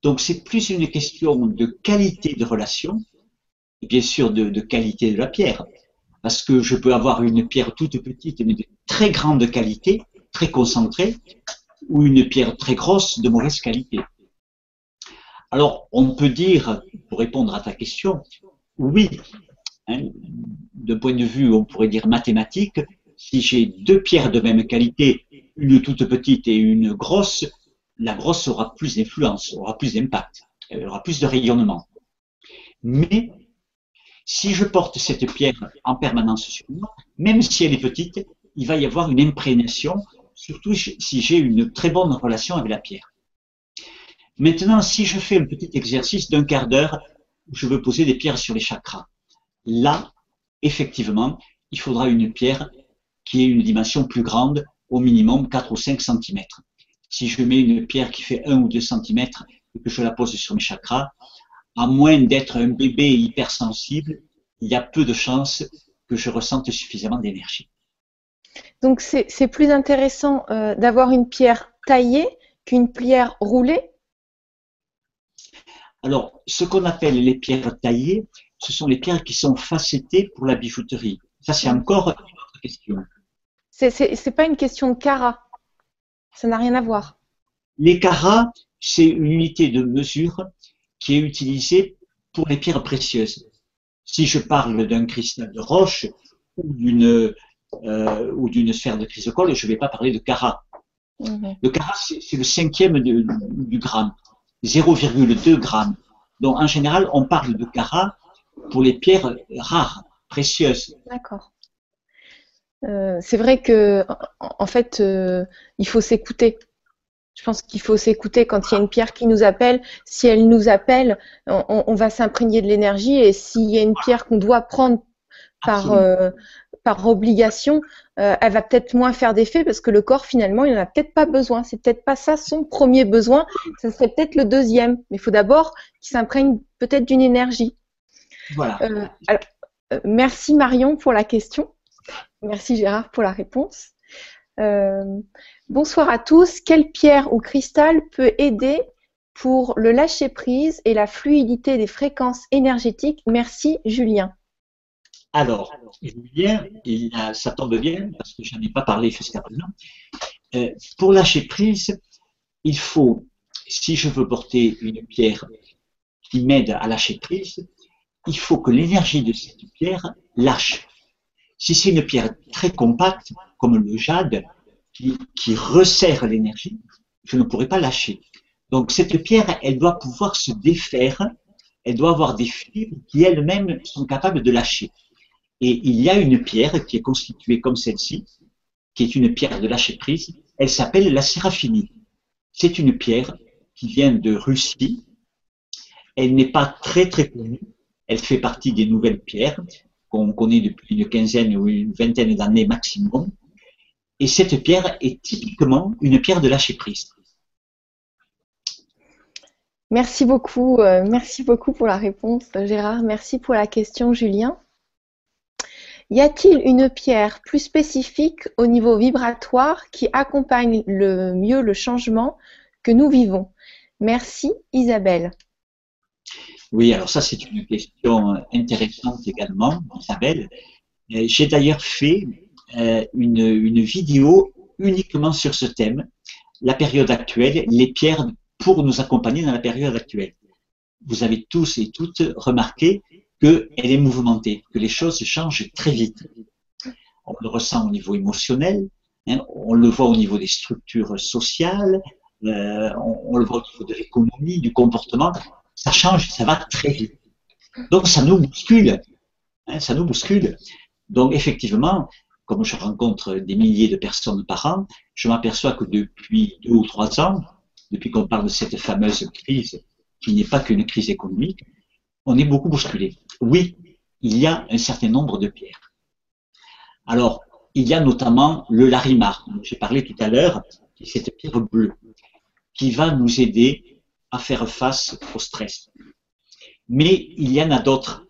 Donc, c'est plus une question de qualité de relation bien sûr de, qualité de la pierre. Parce que je peux avoir une pierre toute petite, mais de très grande qualité, très concentrée, ou une pierre très grosse de mauvaise qualité. Alors, on peut dire, pour répondre à ta question, oui, hein, d'un point de vue, on pourrait dire mathématique, si j'ai deux pierres de même qualité, une toute petite et une grosse, la grosse aura plus d'influence, aura plus d'impact, aura plus de rayonnement. Mais si je porte cette pierre en permanence sur moi, même si elle est petite, il va y avoir une imprégnation, surtout si j'ai une très bonne relation avec la pierre. Maintenant, si je fais un petit exercice d'un quart d'heure où je veux poser des pierres sur les chakras, là, effectivement, il faudra une pierre qui ait une dimension plus grande, au minimum 4 ou 5 cm. Si je mets une pierre qui fait 1 ou 2 cm, et que je la pose sur mes chakras, à moins d'être un bébé hypersensible, il y a peu de chances que je ressente suffisamment d'énergie. Donc c'est plus intéressant euh, d'avoir une pierre taillée qu'une pierre roulée? Alors, ce qu'on appelle les pierres taillées, ce sont les pierres qui sont facettées pour la bijouterie. Ça, c'est encore une autre question. C'est pas une question de carat. Ça n'a rien à voir. Les carats, c'est une unité de mesure qui est utilisée pour les pierres précieuses. Si je parle d'un cristal de roche ou d'une euh, ou d'une sphère de chrysocole, je ne vais pas parler de carat. Mhm. Le carat, c'est le cinquième du gramme, 0,2 gramme. Donc en général, on parle de carat pour les pierres rares, précieuses. D'accord. Euh, c'est vrai que, en fait, euh, il faut s'écouter. Je pense qu'il faut s'écouter quand il y a une pierre qui nous appelle. Si elle nous appelle, on, va s'imprégner de l'énergie. Et s'il y a une pierre qu'on doit prendre par, euh, par obligation, elle va peut-être moins faire d'effet parce que le corps, finalement, il n'en a peut-être pas besoin. C'est peut-être pas ça son premier besoin. Ce serait peut-être le deuxième. Mais il faut d'abord qu'il s'imprègne peut-être d'une énergie. Voilà. merci Marion pour la question. Merci Gérard pour la réponse. Euh, bonsoir à tous. Quelle pierre ou cristal peut aider pour le lâcher-prise et la fluidité des fréquences énergétiques? Merci Julien. Alors, Julien, ça tombe bien parce que je n'en ai pas parlé jusqu'à présent. Euh, pour lâcher prise, il faut, si je veux porter une pierre qui m'aide à lâcher prise, il faut que l'énergie de cette pierre lâche. Si c'est une pierre très compacte, comme le jade, qui, resserre l'énergie, je ne pourrais pas lâcher. Donc cette pierre, elle doit pouvoir se défaire, elle doit avoir des fibres qui elles-mêmes sont capables de lâcher. Et il y a une pierre qui est constituée comme celle-ci, qui est une pierre de lâcher prise, elle s'appelle la séraphini. C'est une pierre qui vient de Russie. Elle n'est pas très très connue. Elle fait partie des nouvelles pierres qu'on connaît depuis une quinzaine ou une vingtaine d'années maximum. Et cette pierre est typiquement une pierre de lâcher prise. Merci beaucoup, euh, merci beaucoup pour la réponse, Gérard. Merci pour la question, Julien. Y a-t-il une pierre plus spécifique au niveau vibratoire qui accompagne le mieux le changement que nous vivons? Merci, Isabelle. Oui, alors ça c'est une question intéressante également, Isabelle. Euh, j'ai d'ailleurs fait euh, une, vidéo uniquement sur ce thème, la période actuelle, les pierres pour nous accompagner dans la période actuelle. Vous avez tous et toutes remarqué qu'elle est mouvementée, que les choses changent très vite. On le ressent au niveau émotionnel, hein, on le voit au niveau des structures sociales, euh, on, on, le voit au niveau de l'économie, du comportement ça change, ça va très vite. Donc ça nous bouscule, hein, ça nous bouscule. Donc effectivement, comme je rencontre des milliers de personnes par an, je m'aperçois que depuis deux ou trois ans, depuis qu'on parle de cette fameuse crise, qui n'est pas qu'une crise économique, on est beaucoup bousculé. Oui, il y a un certain nombre de pierres. Alors, il y a notamment le larimar, dont j'ai parlé tout à l'heure, qui cette pierre bleue, qui va nous aider à faire face au stress. Mais il y en a d'autres.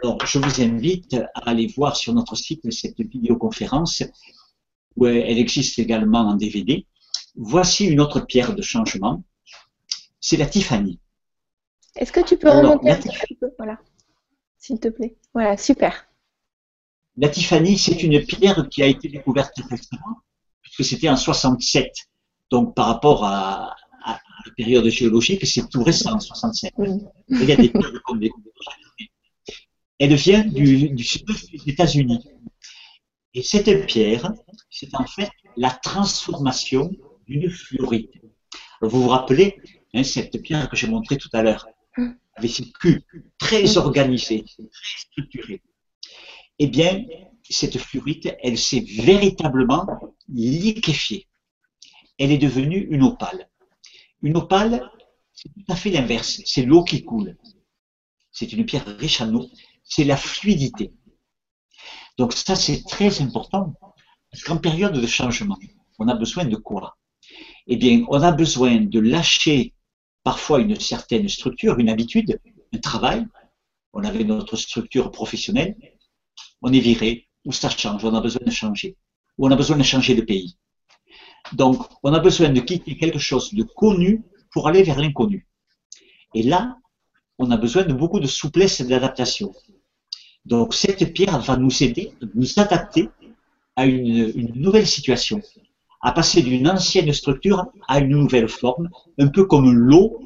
Alors, je vous invite à aller voir sur notre site cette vidéoconférence où elle existe également en DVD. Voici une autre pierre de changement. C'est la Tiffany. Est-ce que tu peux remonter un petit peu? Voilà, s'il te plaît. Voilà, super. La Tiffany, c'est une pierre qui a été découverte récemment, puisque c'était en 67. Donc, par rapport à, la période géologique, c'est tout récent, 67. Il y a des pierres qu'on Elle vient du, du sud-est des États-Unis. Et cette pierre, c'est en fait la transformation d'une fluorite. vous vous rappelez, hein, cette pierre que j'ai montrée tout à l'heure, avec ses cul très organisé, très structuré. Eh bien, cette fluorite, elle s'est véritablement liquéfiée. Elle est devenue une opale. Une opale, c'est tout à fait l'inverse. C'est l'eau qui coule. C'est une pierre riche en eau. C'est la fluidité. Donc ça, c'est très important. Parce qu'en période de changement, on a besoin de quoi Eh bien, on a besoin de lâcher parfois une certaine structure, une habitude, un travail. On avait notre structure professionnelle. On est viré, ou ça change, on a besoin de changer, ou on a besoin de changer de pays. Donc, on a besoin de quitter quelque chose de connu pour aller vers l'inconnu. Et là, on a besoin de beaucoup de souplesse et d'adaptation. Donc, cette pierre va nous aider, nous adapter à une, nouvelle situation, à passer d'une ancienne structure à une nouvelle forme, un peu comme l'eau.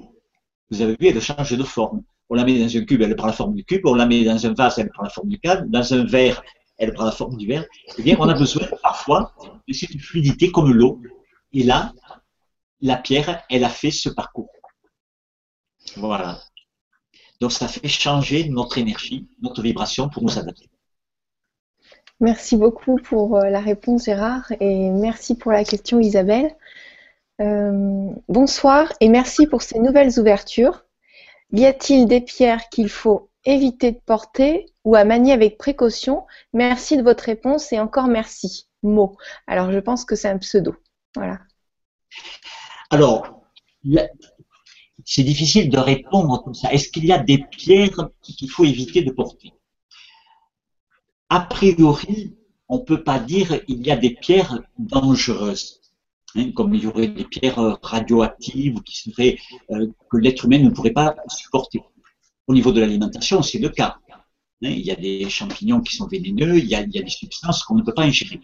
Vous avez vu, elle change de forme. On la met dans un cube, elle prend la forme du cube. On la met dans un vase, elle prend la forme du cadre. Dans un verre, elle prend la forme du verre. Eh bien, on a besoin parfois de cette fluidité comme l'eau. Et là, la pierre, elle a fait ce parcours. Voilà. Donc, ça fait changer notre énergie, notre vibration pour nous adapter. Merci beaucoup pour euh, la réponse, Gérard, et merci pour la question, Isabelle. Euh, bonsoir et merci pour ces nouvelles ouvertures. Y a-t-il des pierres qu'il faut éviter de porter ou à manier avec précaution? Merci de votre réponse et encore merci. Mot. Alors, je pense que c'est un pseudo. Voilà. Alors, c'est difficile de répondre comme ça. Est-ce qu'il y a des pierres qu'il faut éviter de porter? A priori, on ne peut pas dire qu'il y a des pierres dangereuses, hein, comme il y aurait des pierres radioactives qui seraient, euh, que l'être humain ne pourrait pas supporter. Au niveau de l'alimentation, c'est le cas. Hein, il y a des champignons qui sont vénéneux, il il y a des substances qu'on ne peut pas ingérer.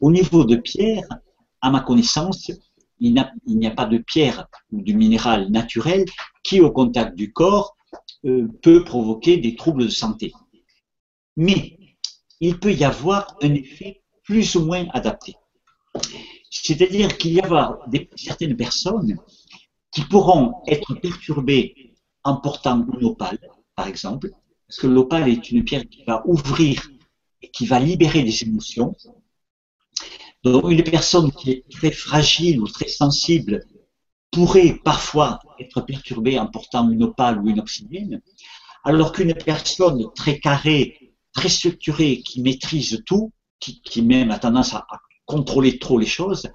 Au niveau de pierres, à ma connaissance, il n'y a, pas de pierre ou de minéral naturel qui, au contact du corps, euh, peut provoquer des troubles de santé. Mais il peut y avoir un effet plus ou moins adapté. C'est-à-dire qu'il y a certaines personnes qui pourront être perturbées en portant une opale, par exemple, parce que l'opale est une pierre qui va ouvrir et qui va libérer des émotions, donc une personne qui est très fragile ou très sensible pourrait parfois être perturbée en portant une opale ou une oxygène, alors qu'une personne très carrée, très structurée, qui maîtrise tout, qui, même a tendance à, contrôler trop les choses,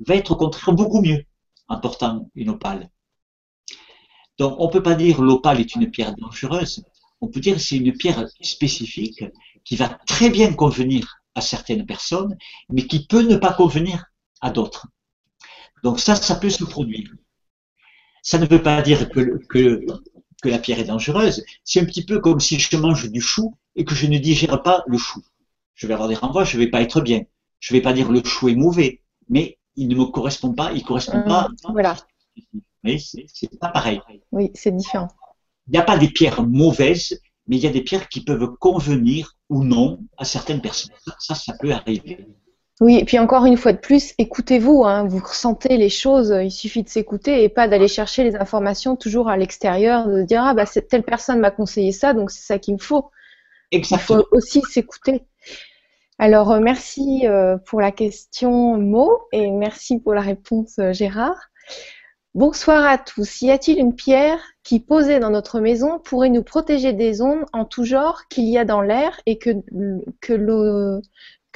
va être au contraire beaucoup mieux en portant une opale. Donc on ne peut pas dire l'opale est une pierre dangereuse, on peut dire c'est une pierre spécifique qui va très bien convenir à certaines personnes, mais qui peut ne pas convenir à d'autres. Donc ça, ça peut se produire. Ça ne veut pas dire que, que, que la pierre est dangereuse. C'est un petit peu comme si je mange du chou et que je ne digère pas le chou. Je vais avoir des renvois, je ne vais pas être bien. Je ne vais pas dire le chou est mauvais, mais il ne me correspond pas, il ne correspond pas. Mmh, voilà. Mais c'est pas pareil. Oui, c'est différent. Il n'y a pas des pierres mauvaises, mais il y a des pierres qui peuvent convenir ou non à certaines personnes. Ça, ça peut arriver. Oui, et puis encore une fois de plus, écoutez-vous, hein, vous ressentez les choses, il suffit de s'écouter et pas d'aller chercher les informations toujours à l'extérieur, de dire ah bah telle personne m'a conseillé ça, donc c'est ça qu'il me faut. Exactement. Il faut aussi s'écouter. Alors euh, merci euh, pour la question Mo et merci pour la réponse euh, Gérard. Bonsoir à tous. Y a-t-il une pierre qui, posée dans notre maison, pourrait nous protéger des ondes en tout genre qu'il y a dans l'air et que, que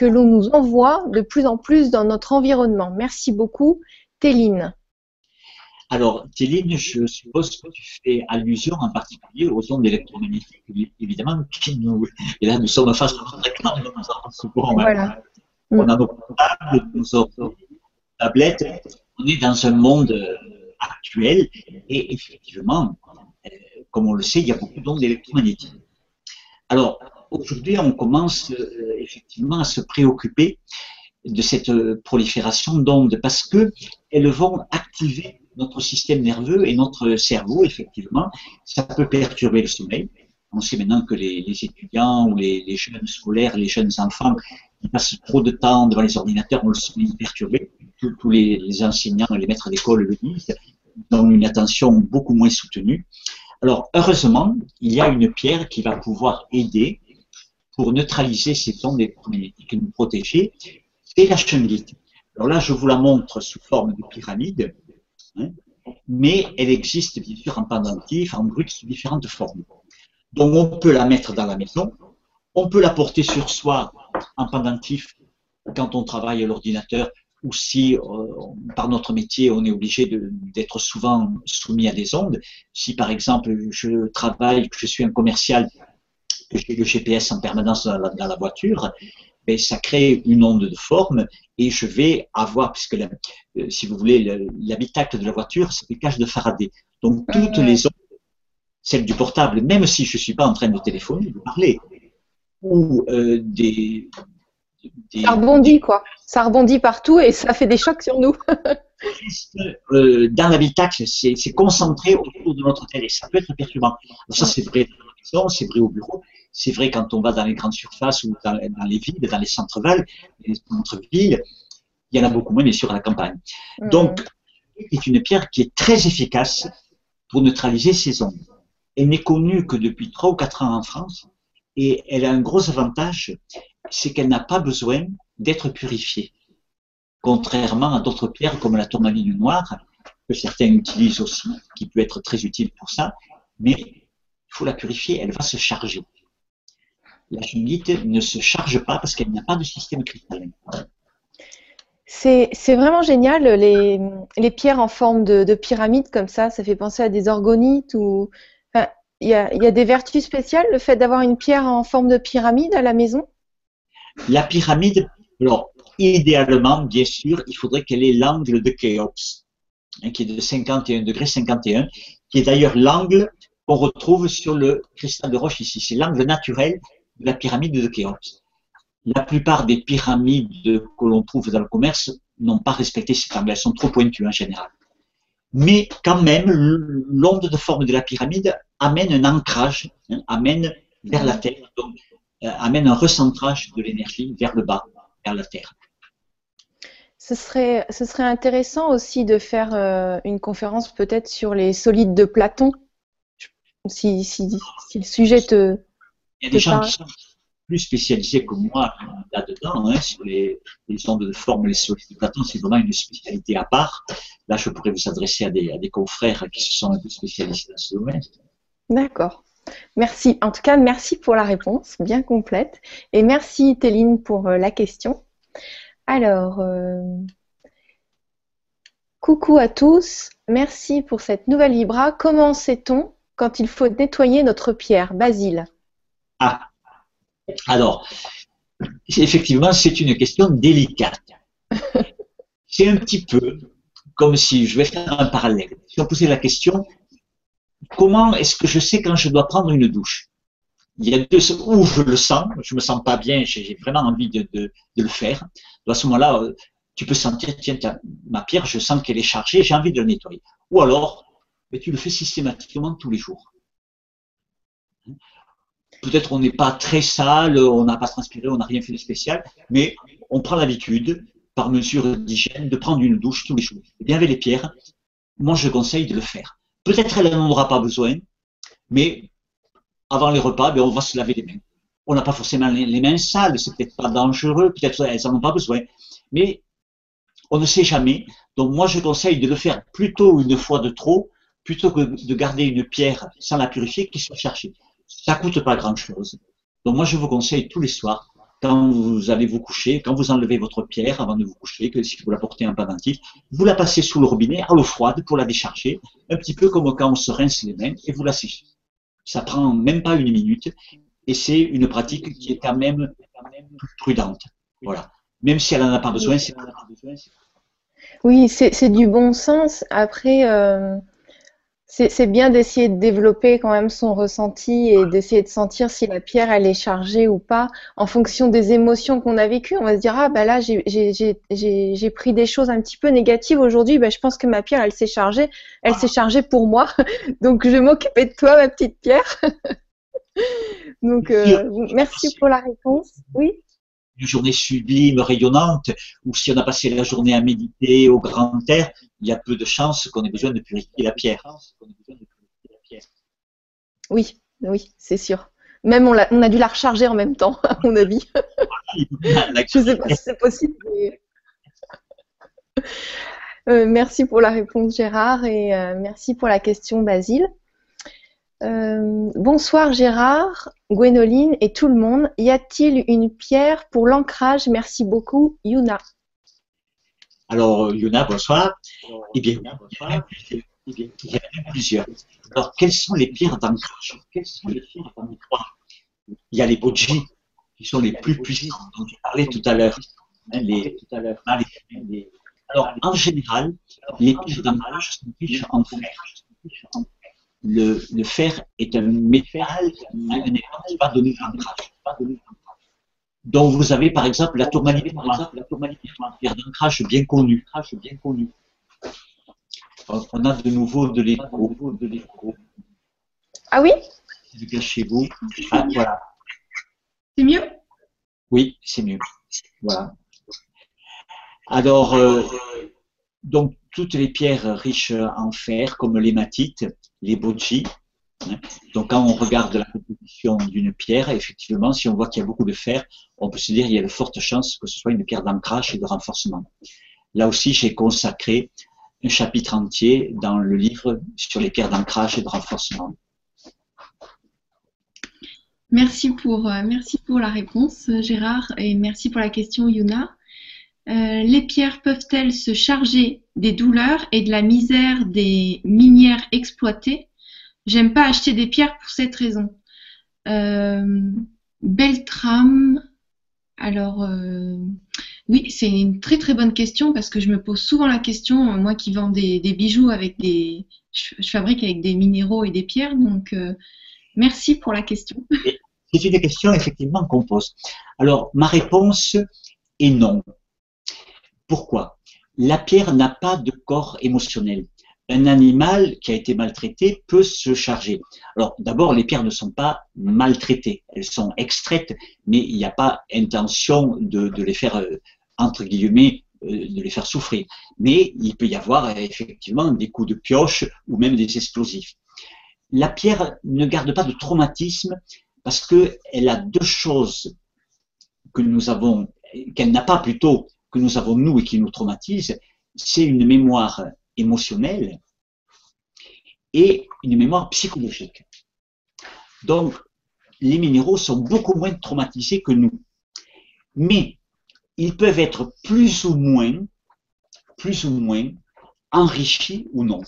l'on nous envoie de plus en plus dans notre environnement Merci beaucoup. Téline. Alors, Téline, je suppose que tu fais allusion en particulier aux ondes électromagnétiques, évidemment, qui nous. Et là, nous sommes face à notre écran, nous avons voilà. On a nos portables, nos tablettes. On est dans un monde actuelle. Et effectivement, euh, comme on le sait, il y a beaucoup d'ondes électromagnétiques. Alors, aujourd'hui, on commence euh, effectivement à se préoccuper de cette euh, prolifération d'ondes parce que elles vont activer notre système nerveux et notre cerveau, effectivement. Ça peut perturber le sommeil. On sait maintenant que les, étudiants ou les, jeunes scolaires, les jeunes enfants qui passent trop de temps devant les ordinateurs ont le sommeil perturbé. Tous, les, les, enseignants et les maîtres d'école le disent dans une attention beaucoup moins soutenue. Alors, heureusement, il y a une pierre qui va pouvoir aider pour neutraliser ces ondes et nous protéger, c'est la shungite. Alors là, je vous la montre sous forme de pyramide, hein, mais elle existe bien sûr en pendentif, en brut, sous différentes formes. Donc on peut la mettre dans la maison, on peut la porter sur soi en pendentif quand on travaille à l'ordinateur ou si par notre métier on est obligé d'être souvent soumis à des ondes. Si par exemple je travaille, que je suis un commercial, que j'ai le GPS en permanence dans la, voiture, ben, ça crée une onde de forme et je vais avoir, puisque euh, si vous voulez, l'habitacle de la voiture, c'est une cage de Faraday. Donc toutes les ondes, celles du portable, même si je ne suis pas en train de téléphoner, de parler, ou euh, des, Ça rebondit, quoi. Ça rebondit partout et ça fait des chocs sur nous. *laughs* Euh, dans l'habitacle, c'est concentré autour de notre tête et ça peut être perturbant. ça, c'est vrai dans la maison, c'est vrai au bureau, c'est vrai quand on va dans les grandes surfaces ou dans, les villes, dans les centres-villes, les centres-villes, il y en a beaucoup moins, bien sûr, à la campagne. Mm. Donc, c'est une pierre qui est très efficace pour neutraliser ces ondes. Elle n'est connue que depuis 3 ou 4 ans en France et elle a un gros avantage, c'est qu'elle n'a pas besoin d'être purifiée. Contrairement à d'autres pierres comme la tourmaline noire, que certains utilisent aussi, qui peut être très utile pour ça, mais il faut la purifier, elle va se charger. La chungite ne se charge pas parce qu'elle n'a pas de système cristallin. C'est vraiment génial, les, pierres en forme de, pyramide comme ça, ça fait penser à des orgonites il y, a, des vertus spéciales, le fait d'avoir une pierre en forme de pyramide à la maison? La pyramide, alors, idéalement, bien sûr, il faudrait qu'elle ait l'angle de Khéops, hein, qui est de 51 degrés 51, qui est d'ailleurs l'angle qu'on retrouve sur le cristal de roche ici. C'est l'angle naturel de la pyramide de Khéops la plupart des pyramides que l'on trouve dans le commerce n'ont pas respecté ces angle. Elles sont trop pointues en général. Mais quand même, l'onde de forme de la pyramide amène un ancrage, hein, amène vers la Terre, amène un recentrage de l'énergie vers le bas, vers la Terre. Ce serait, ce serait intéressant aussi de faire euh, une conférence peut-être sur les solides de Platon, si, si, le sujet te. Il y a des gens qui sont plus spécialisé que moi là-dedans, hein, sur les, ondes de forme, les solides de Platon, c'est vraiment une spécialité à part. Là, je pourrais vous adresser à des, à des confrères qui se sont un peu spécialisés dans ce domaine. D'accord. Merci. En tout cas, merci pour la réponse, bien complète. Et merci, Téline, pour euh, la question. Alors, euh, coucou à tous. Merci pour cette nouvelle Libra. Comment sait-on quand il faut nettoyer notre pierre? Basile. Ah, alors, effectivement, c'est une question délicate. *laughs* C'est un petit peu comme si, je vais faire un parallèle, si on posait la question, comment est-ce que je sais quand je dois prendre une douche? Il y a deux, où je le sens, je me sens pas bien, j'ai vraiment envie de, le faire. À ce moment-là, euh, tu peux sentir, tiens, ma pierre, je sens qu'elle est chargée, j'ai envie de la nettoyer. Ou alors, mais tu le fais systématiquement tous les jours peut-être on n'est pas très sale, on n'a pas transpiré, on n'a rien fait de spécial, mais on prend l'habitude, par mesure d'hygiène, de prendre une douche tous les jours. Et bien avec les pierres, moi je conseille de le faire. Peut-être elle n'en aura pas besoin, mais avant les repas, ben, on va se laver les mains. On n'a pas forcément les mains sales, c'est peut-être pas dangereux, peut-être elles n'en ont pas besoin, mais on ne sait jamais. Donc moi je conseille de le faire plutôt une fois de trop, plutôt que de garder une pierre sans la purifier qui soit cherchée ça coûte pas grand-chose. Donc moi, je vous conseille tous les soirs, quand vous allez vous coucher, quand vous enlevez votre pierre avant de vous coucher, que si vous la portez en pendentif, vous la passez sous le robinet à l'eau froide pour la décharger, un petit peu comme quand on se rince les mains, et vous la séchez. Ça prend même pas une minute, et c'est une pratique qui est quand même, prudente. Voilà. Même si elle n'en a pas besoin, c'est oui, c'est du bon sens. Après, euh, c'est bien d'essayer de développer quand même son ressenti et d'essayer de sentir si la pierre elle est chargée ou pas en fonction des émotions qu'on a vécues. On va se dire ah ben là j'ai pris des choses un petit peu négatives. Aujourd'hui, ben, je pense que ma pierre elle s'est chargée, elle s'est chargée pour moi, *laughs* donc je vais m'occuper de toi ma petite pierre. *laughs* donc euh, merci pour la réponse. Oui une journée sublime, rayonnante, ou si on a passé la journée à méditer au grand air, il y a peu de chances qu'on ait besoin de purifier la pierre. Oui, oui, c'est sûr. Même on a, on a, dû la recharger en même temps, à mon avis. *laughs* Je ne sais pas si c'est possible. Euh, merci pour la réponse Gérard et euh, merci pour la question Basile. Euh, bonsoir Gérard, Gwénoline et tout le monde. Y a-t-il une pierre pour l'ancrage? Merci beaucoup, Yuna. Alors, Yona, bonsoir. Eh bien, bonsoir. Il y en a plusieurs. Alors, quelles sont les pierres d'ancrage? Quelles sont les pierres d'ancrage? Il y a les boji, qui sont les plus puissantes, dont j'ai parlé tout à l'heure. Les, alors, en général, les pierres d'ancrage sont riches en fer. Le, le, fer est un métal donner d'ancrage. Donc, vous avez par exemple la tourmaline la pierre d'ancrage bien connue. Bien connue. On a de nouveau de l'écho. Ah oui? C'est chez vous. Ah, voilà. C'est mieux? Oui, c'est mieux. Voilà. Alors, euh, donc, toutes les pierres riches en fer, comme l'hématite, les boji. Hein. Donc, quand on regarde la composition d'une pierre, effectivement, si on voit qu'il y a beaucoup de fer, on peut se dire qu'il y a de fortes chances que ce soit une pierre d'ancrage et de renforcement. Là aussi, j'ai consacré un chapitre entier dans le livre sur les pierres d'ancrage et de renforcement. Merci pour, euh, merci pour la réponse, Gérard, et merci pour la question, Yuna. Euh, les pierres peuvent-elles se charger des douleurs et de la misère des minières exploitées? J'aime pas acheter des pierres pour cette raison. Euh, Beltram, alors euh, oui, c'est une très très bonne question parce que je me pose souvent la question, moi qui vends des, bijoux avec des, je, fabrique avec des minéraux et des pierres, donc merci pour la question. C'est une question effectivement qu'on pose. Alors ma réponse est non. Pourquoi? La pierre n'a pas de corps émotionnel. Un animal qui a été maltraité peut se charger. Alors d'abord, les pierres ne sont pas maltraitées, elles sont extraites, mais il n'y a pas intention de, les faire, euh, entre guillemets, euh, de les faire souffrir. Mais il peut y avoir effectivement des coups de pioche ou même des explosifs. La pierre ne garde pas de traumatisme parce qu'elle a deux choses que nous avons, qu'elle n'a pas plutôt que nous avons nous et qui nous traumatise, c'est une mémoire émotionnelle et une mémoire psychologique. Donc, les minéraux sont beaucoup moins traumatisés que nous. Mais ils peuvent être plus ou moins, plus ou moins enrichis ou non.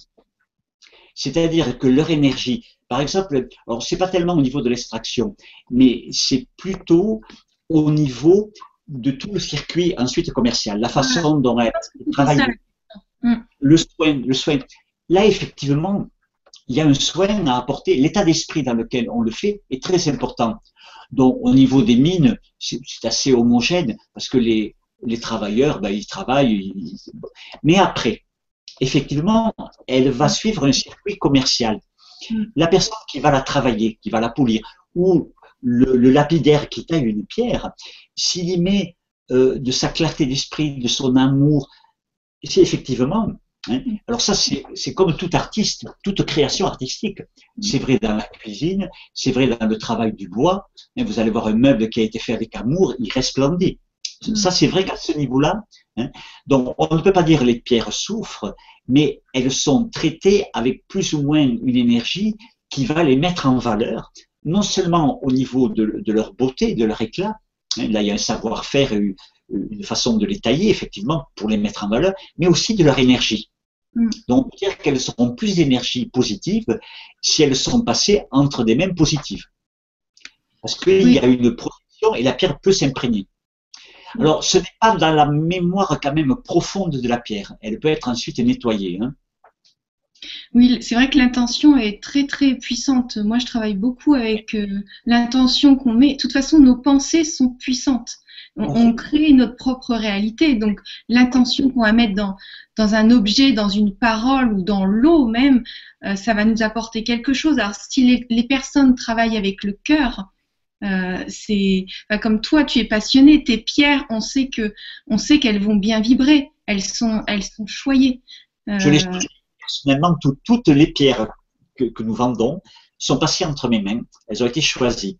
C'est-à-dire que leur énergie, par exemple, alors c'est pas tellement au niveau de l'extraction, mais c'est plutôt au niveau de tout le circuit ensuite commercial, la façon dont elle travaille. Mm. Le soin, le soin. Là, effectivement, il y a un soin à apporter. L'état d'esprit dans lequel on le fait est très important. Donc, au niveau des mines, c'est assez homogène parce que les, les travailleurs, ben, ils travaillent. Mais après, effectivement, elle va suivre un circuit commercial. Mm. La personne qui va la travailler, qui va la polir, ou le, lapidaire qui taille une pierre, s'il y met euh, de sa clarté d'esprit, de son amour, c'est effectivement. Hein, alors ça, c'est comme tout artiste, toute création artistique. C'est vrai dans la cuisine, c'est vrai dans le travail du bois. Hein, vous allez voir un meuble qui a été fait avec amour, il resplendit. Ça, c'est vrai qu'à ce niveau-là, hein, donc on ne peut pas dire les pierres souffrent, mais elles sont traitées avec plus ou moins une énergie qui va les mettre en valeur, non seulement au niveau de, leur beauté, de leur éclat, hein, là il y a un savoir-faire, une façon de les tailler effectivement pour les mettre en valeur, mais aussi de leur énergie. Mm. Donc, dire qu'elles seront plus d'énergie positive si elles sont passées entre des mêmes positives. Parce qu'il y a une protection et la pierre peut s'imprégner. Alors, ce n'est pas dans la mémoire quand même profonde de la pierre. Elle peut être ensuite nettoyée. Hein. Oui, c'est vrai que l'intention est très très puissante. Moi, je travaille beaucoup avec euh, l'intention qu'on met. De toute façon, nos pensées sont puissantes. On, crée notre propre réalité. Donc, l'intention qu'on va mettre dans, dans un objet, dans une parole ou dans l'eau même, euh, ça va nous apporter quelque chose. Alors, si les, personnes travaillent avec le cœur, euh, c'est comme toi, tu es passionné. Tes pierres, on sait que, on sait qu'elles vont bien vibrer. Elles sont, elles sont choyées. Je les personnellement, toutes les pierres que, nous vendons sont passées entre mes mains. Elles ont été choisies.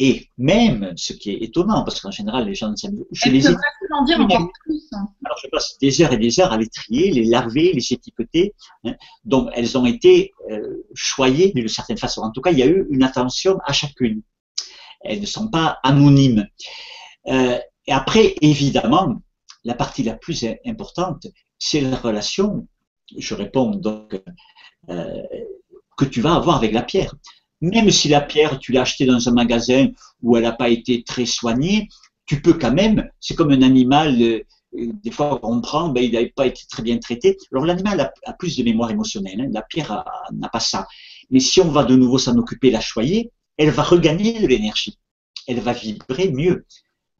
Et même, ce qui est étonnant, parce qu'en général, les gens ne savent je les ai... en dire encore plus. Hein? Alors, je passe des heures et des heures à les trier, les laver, les étiqueter. Hein. Donc, elles ont été euh, choyées d'une certaine façon. En tout cas, il y a eu une attention à chacune. Elles ne sont pas anonymes. Euh, et après, évidemment, la partie la plus importante, c'est la relation, je réponds donc, euh, que tu vas avoir avec la pierre. Même si la pierre, tu l'as achetée dans un magasin où elle n'a pas été très soignée, tu peux quand même, c'est comme un animal, euh, des fois on prend, ben, il n'avait pas été très bien traité. Alors l'animal a, plus de mémoire émotionnelle, hein. la pierre n'a pas ça. Mais si on va de nouveau s'en occuper, la choyer, elle va regagner de l'énergie. Elle va vibrer mieux.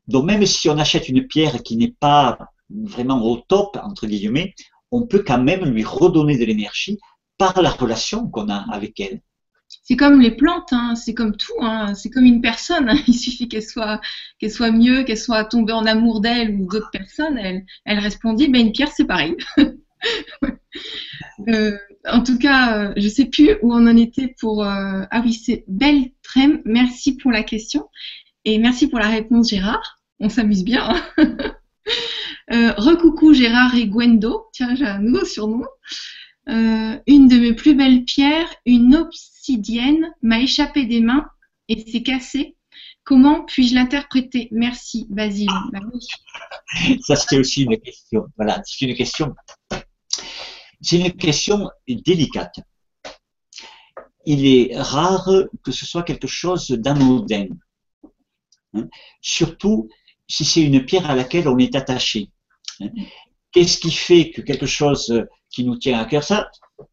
Donc même si on achète une pierre qui n'est pas vraiment au top, entre guillemets, on peut quand même lui redonner de l'énergie par la relation qu'on a avec elle. C'est comme les plantes, hein, c'est comme tout, hein, c'est comme une personne. Hein. *laughs* Il suffit qu'elle soit, soit mieux, qu'elle soit tombée en amour d'elle ou d'autres personnes, elle, elle répondit, ben une pierre c'est pareil. *laughs* euh, en tout cas, euh, je ne sais plus où on en était pour. Euh, ah oui, c'est Belle Trem. Merci pour la question et merci pour la réponse, Gérard. On s'amuse bien. *laughs* Euh, recoucou Gérard et Gwendo. Tiens, j'ai un nouveau surnom. une de mes plus belles pierres, une obsidienne, m'a échappé des mains et s'est cassée. Comment puis-je l'interpréter? Merci, Basile. Bah Ça, c'est aussi une question. Voilà, c'est une question c'est une question délicate. Il est rare que ce soit quelque chose d'anodin. Hein. Surtout si c'est une pierre à laquelle on est attaché. Qu'est-ce qui fait que quelque chose qui nous tient à cœur, ça,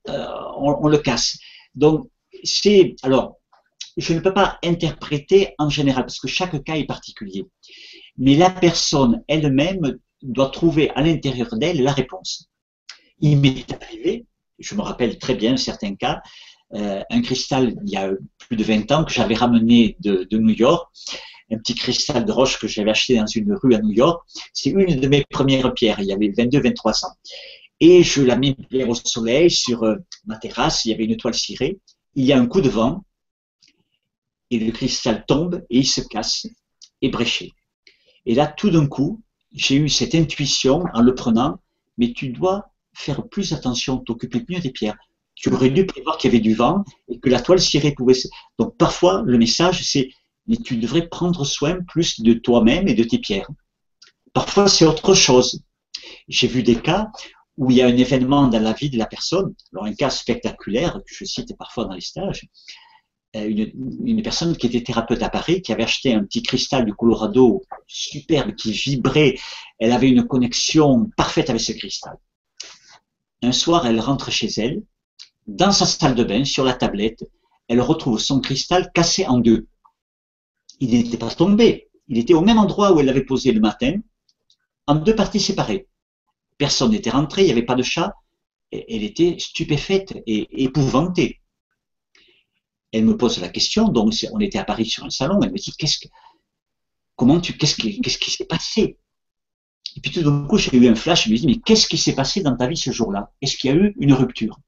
euh, on, le casse. Donc, c'est. Alors, je ne peux pas interpréter en général, parce que chaque cas est particulier. Mais la personne elle-même doit trouver à l'intérieur d'elle la réponse. Il m'est arrivé, je me rappelle très bien certains cas, euh, un cristal il y a plus de 20 ans que j'avais ramené de, New York, un petit cristal de roche que j'avais acheté dans une rue à New York. C'est une de mes premières pierres, il y avait 22-23 ans. Et je la mets au soleil sur euh, ma terrasse, il y avait une toile cirée, il y a un coup de vent, et le cristal tombe et il se casse, ébréché. Et là, tout d'un coup, j'ai eu cette intuition en le prenant, mais tu dois faire plus attention, t'occuper mieux des pierres. Tu aurais dû prévoir qu'il y avait du vent et que la toile cirée pouvait. Donc parfois, le message, c'est mais tu devrais prendre soin plus de toi-même et de tes pierres. Parfois, c'est autre chose. J'ai vu des cas où il y a un événement dans la vie de la personne, alors un cas spectaculaire que je cite parfois dans les stages, euh, une, une, personne qui était thérapeute à Paris, qui avait acheté un petit cristal du Colorado superbe, qui vibrait, elle avait une connexion parfaite avec ce cristal. Un soir, elle rentre chez elle. Dans sa salle de bain, sur la tablette, elle retrouve son cristal cassé en deux. Il n'était pas tombé. Il était au même endroit où elle l'avait posé le matin, en deux parties séparées. Personne n'était rentré, il n'y avait pas de chat. elle était stupéfaite et épouvantée. Elle me pose la question, donc on était à Paris sur un salon, elle me dit qu'est-ce que, comment tu, qu'est-ce qui, qu'est-ce qui s'est passé? Et puis tout d'un coup, j'ai eu un flash, je me dis, mais qu'est-ce qui s'est passé dans ta vie ce jour-là? Est-ce qu'il y a eu une rupture?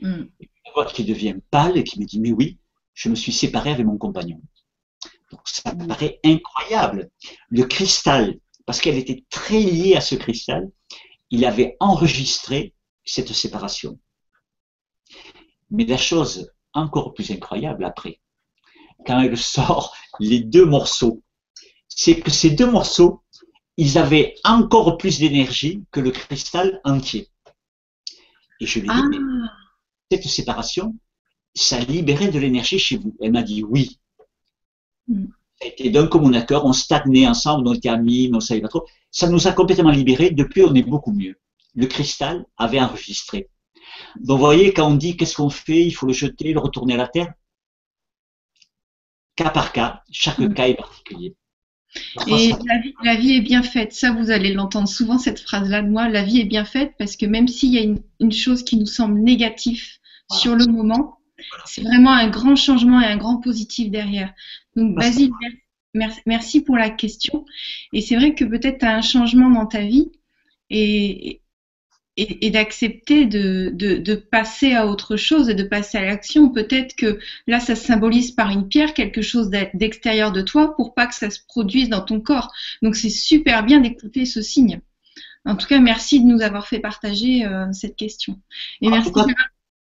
Mm. Une voix qui devient pâle et qui me dit, mais oui, je me suis séparé avec mon compagnon. Ça me paraît incroyable. Le cristal, parce qu'elle était très liée à ce cristal, il avait enregistré cette séparation. Mais la chose encore plus incroyable après, quand elle sort les deux morceaux, c'est que ces deux morceaux ils avaient encore plus d'énergie que le cristal entier. Et je lui ai dit, ah. cette séparation, ça libérait de l'énergie chez vous. Elle m'a dit oui. Mm. Ça a été d'un commun accord, on stagnait ensemble, on était amis, mais on savait pas trop. Ça nous a complètement libérés. Depuis, on est beaucoup mieux. Le cristal avait enregistré. Donc, vous voyez, quand on dit qu'est-ce qu'on fait, il faut le jeter, le retourner à la terre, cas par cas, chaque mm. cas est particulier. Et la vie, est bien faite. Ça, vous allez l'entendre souvent, cette phrase-là de moi. La vie est bien faite parce que même s'il y a une, chose qui nous semble négative sur le moment, c'est vraiment un grand changement et un grand positif derrière. Donc, Basile, merci pour la question. Et c'est vrai que peut-être tu as un changement dans ta vie et, et, d'accepter de, de, de, passer à autre chose et de passer à l'action. Peut-être que là, ça se symbolise par une pierre, quelque chose d'extérieur de toi pour pas que ça se produise dans ton corps. Donc c'est super bien d'écouter ce signe. En tout cas, merci de nous avoir fait partager euh, cette question. Et merci.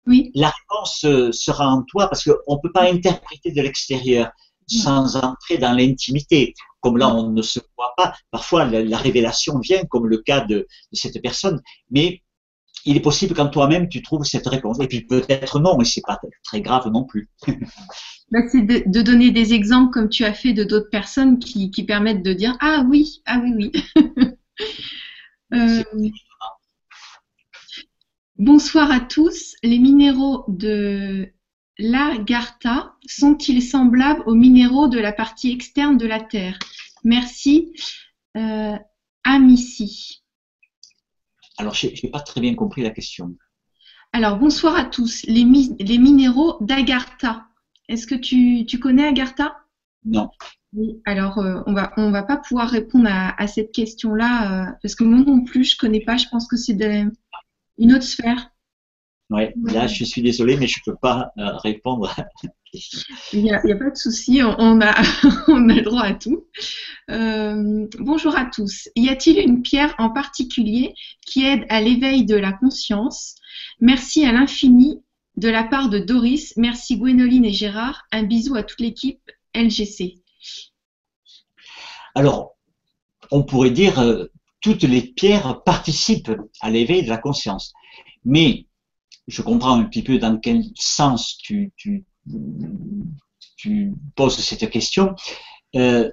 Oui. La réponse euh, sera en toi parce qu'on ne peut pas interpréter de l'extérieur sans entrer dans l'intimité. comme là on ne se voit pas, parfois la, révélation vient, comme le cas de, cette personne, mais il est possible qu'en toi-même tu trouves cette réponse. Et puis peut-être non, mais c'est pas très grave non plus. *laughs* Bah, c'est de, donner des exemples comme tu as fait de d'autres personnes qui, permettent de dire ah oui, ah oui, oui. *laughs* Euh, bonsoir à tous. Les minéraux de l'Agartha sont-ils semblables aux minéraux de la partie externe de la Terre? Merci, euh, Amici. Alors, je n'ai pas très bien compris la question. Alors, bonsoir à tous. Les, les minéraux d'Agartha, est-ce que tu, connais Agartha? Non. Oui, alors euh, on va on va pas pouvoir répondre à, cette question-là euh, parce que moi non plus je connais pas. Je pense que c'est une autre sphère. Oui, là, je suis désolée, mais je ne peux pas euh, répondre à la question. Il n'y a, pas de souci, on, a, *laughs* on a droit à tout. Euh, bonjour à tous. Y a-t-il une pierre en particulier qui aide à l'éveil de la conscience? Merci à l'infini de la part de Doris. Merci Gwénoline et Gérard. Un bisou à toute l'équipe LGC. Alors, on pourrait dire euh, toutes les pierres participent à l'éveil de la conscience. Mais je comprends un petit peu dans quel sens tu, poses cette question. Euh,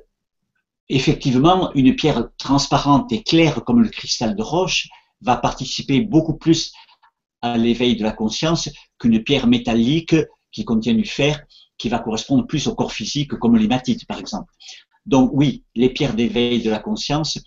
effectivement, une pierre transparente et claire comme le cristal de roche va participer beaucoup plus à l'éveil de la conscience qu'une pierre métallique qui contient du fer, qui va correspondre plus au corps physique comme l'hématite, par exemple. Donc oui, les pierres d'éveil de la conscience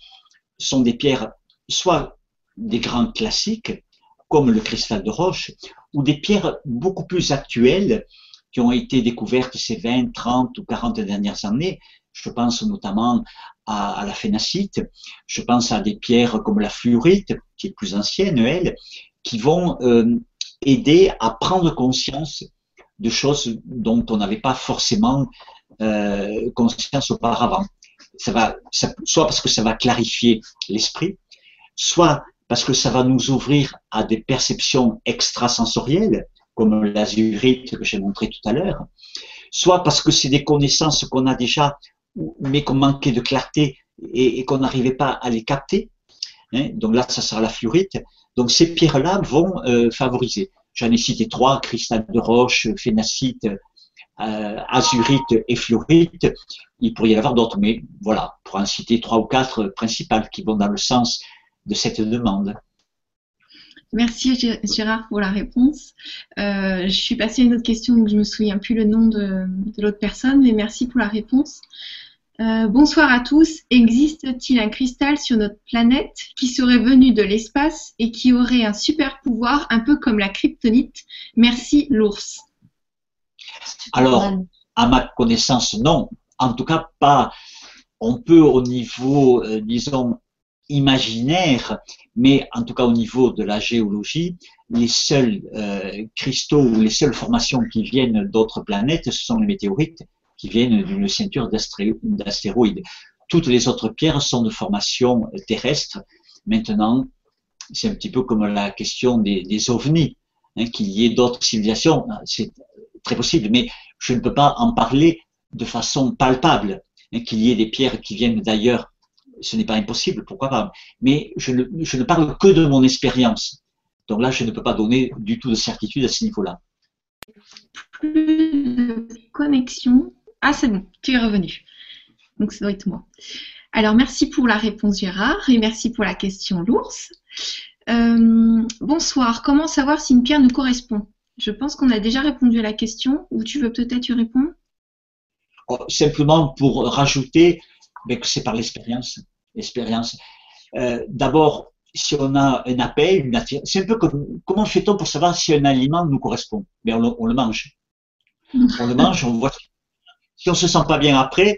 sont des pierres soit des grands classiques, comme le cristal de roche, ou des pierres beaucoup plus actuelles qui ont été découvertes ces 20, 30 ou 40 dernières années. Je pense notamment à, la phénacite, je pense à des pierres comme la fluorite, qui est plus ancienne, elle, qui vont euh, aider à prendre conscience de choses dont on n'avait pas forcément euh, conscience auparavant. Soit parce que ça va clarifier l'esprit, soit parce que ça va nous ouvrir à des perceptions extrasensorielles, comme l'azurite que j'ai montré tout à l'heure, soit parce que c'est des connaissances qu'on a déjà, mais qu'on manquait de clarté et, qu'on n'arrivait pas à les capter. Hein. Donc là, ça sera la fluorite. Donc ces pierres-là vont euh, favoriser. J'en ai cité trois, cristal de roche, phénacite, euh, azurite et fluorite. Il pourrait y en avoir d'autres, mais voilà, pour en citer trois ou quatre principales qui vont dans le sens de cette demande. Merci Gérard pour la réponse. Euh, je suis passée à une autre question, donc je me souviens plus le nom de, l'autre personne, mais merci pour la réponse. Euh, bonsoir à tous. Existe-t-il un cristal sur notre planète qui serait venu de l'espace et qui aurait un super pouvoir, un peu comme la kryptonite? Merci l'ours. Alors, à ma connaissance, non. En tout cas, pas. On peut au niveau, euh, disons, imaginaire, mais en tout cas au niveau de la géologie, les seuls euh, cristaux ou les seules formations qui viennent d'autres planètes, ce sont les météorites qui viennent d'une ceinture d'astéroïdes. Toutes les autres pierres sont de formation terrestre. Maintenant, c'est un petit peu comme la question des, ovnis, hein, qu'il y ait d'autres civilisations, c'est très possible, mais je ne peux pas en parler de façon palpable. Hein, qu'il y ait des pierres qui viennent d'ailleurs ce n'est pas impossible, pourquoi pas. Mais je ne, parle que de mon expérience. Donc là, je ne peux pas donner du tout de certitude à ce niveau-là. Plus de connexion. Ah, c'est bon, tu es revenu. Donc, ça doit être moi. Alors, merci pour la réponse, Gérard, et merci pour la question, l'ours. Euh, bonsoir. Comment savoir si une pierre nous correspond? Je pense qu'on a déjà répondu à la question, ou tu veux peut-être y répondre? Oh, Simplement pour rajouter que c'est par l'expérience. Euh, D'abord, si on a un appel, une c'est un peu comme comment fait-on pour savoir si un aliment nous correspond? Mais on le, mange. On le mange, on voit. Si on se sent pas bien après,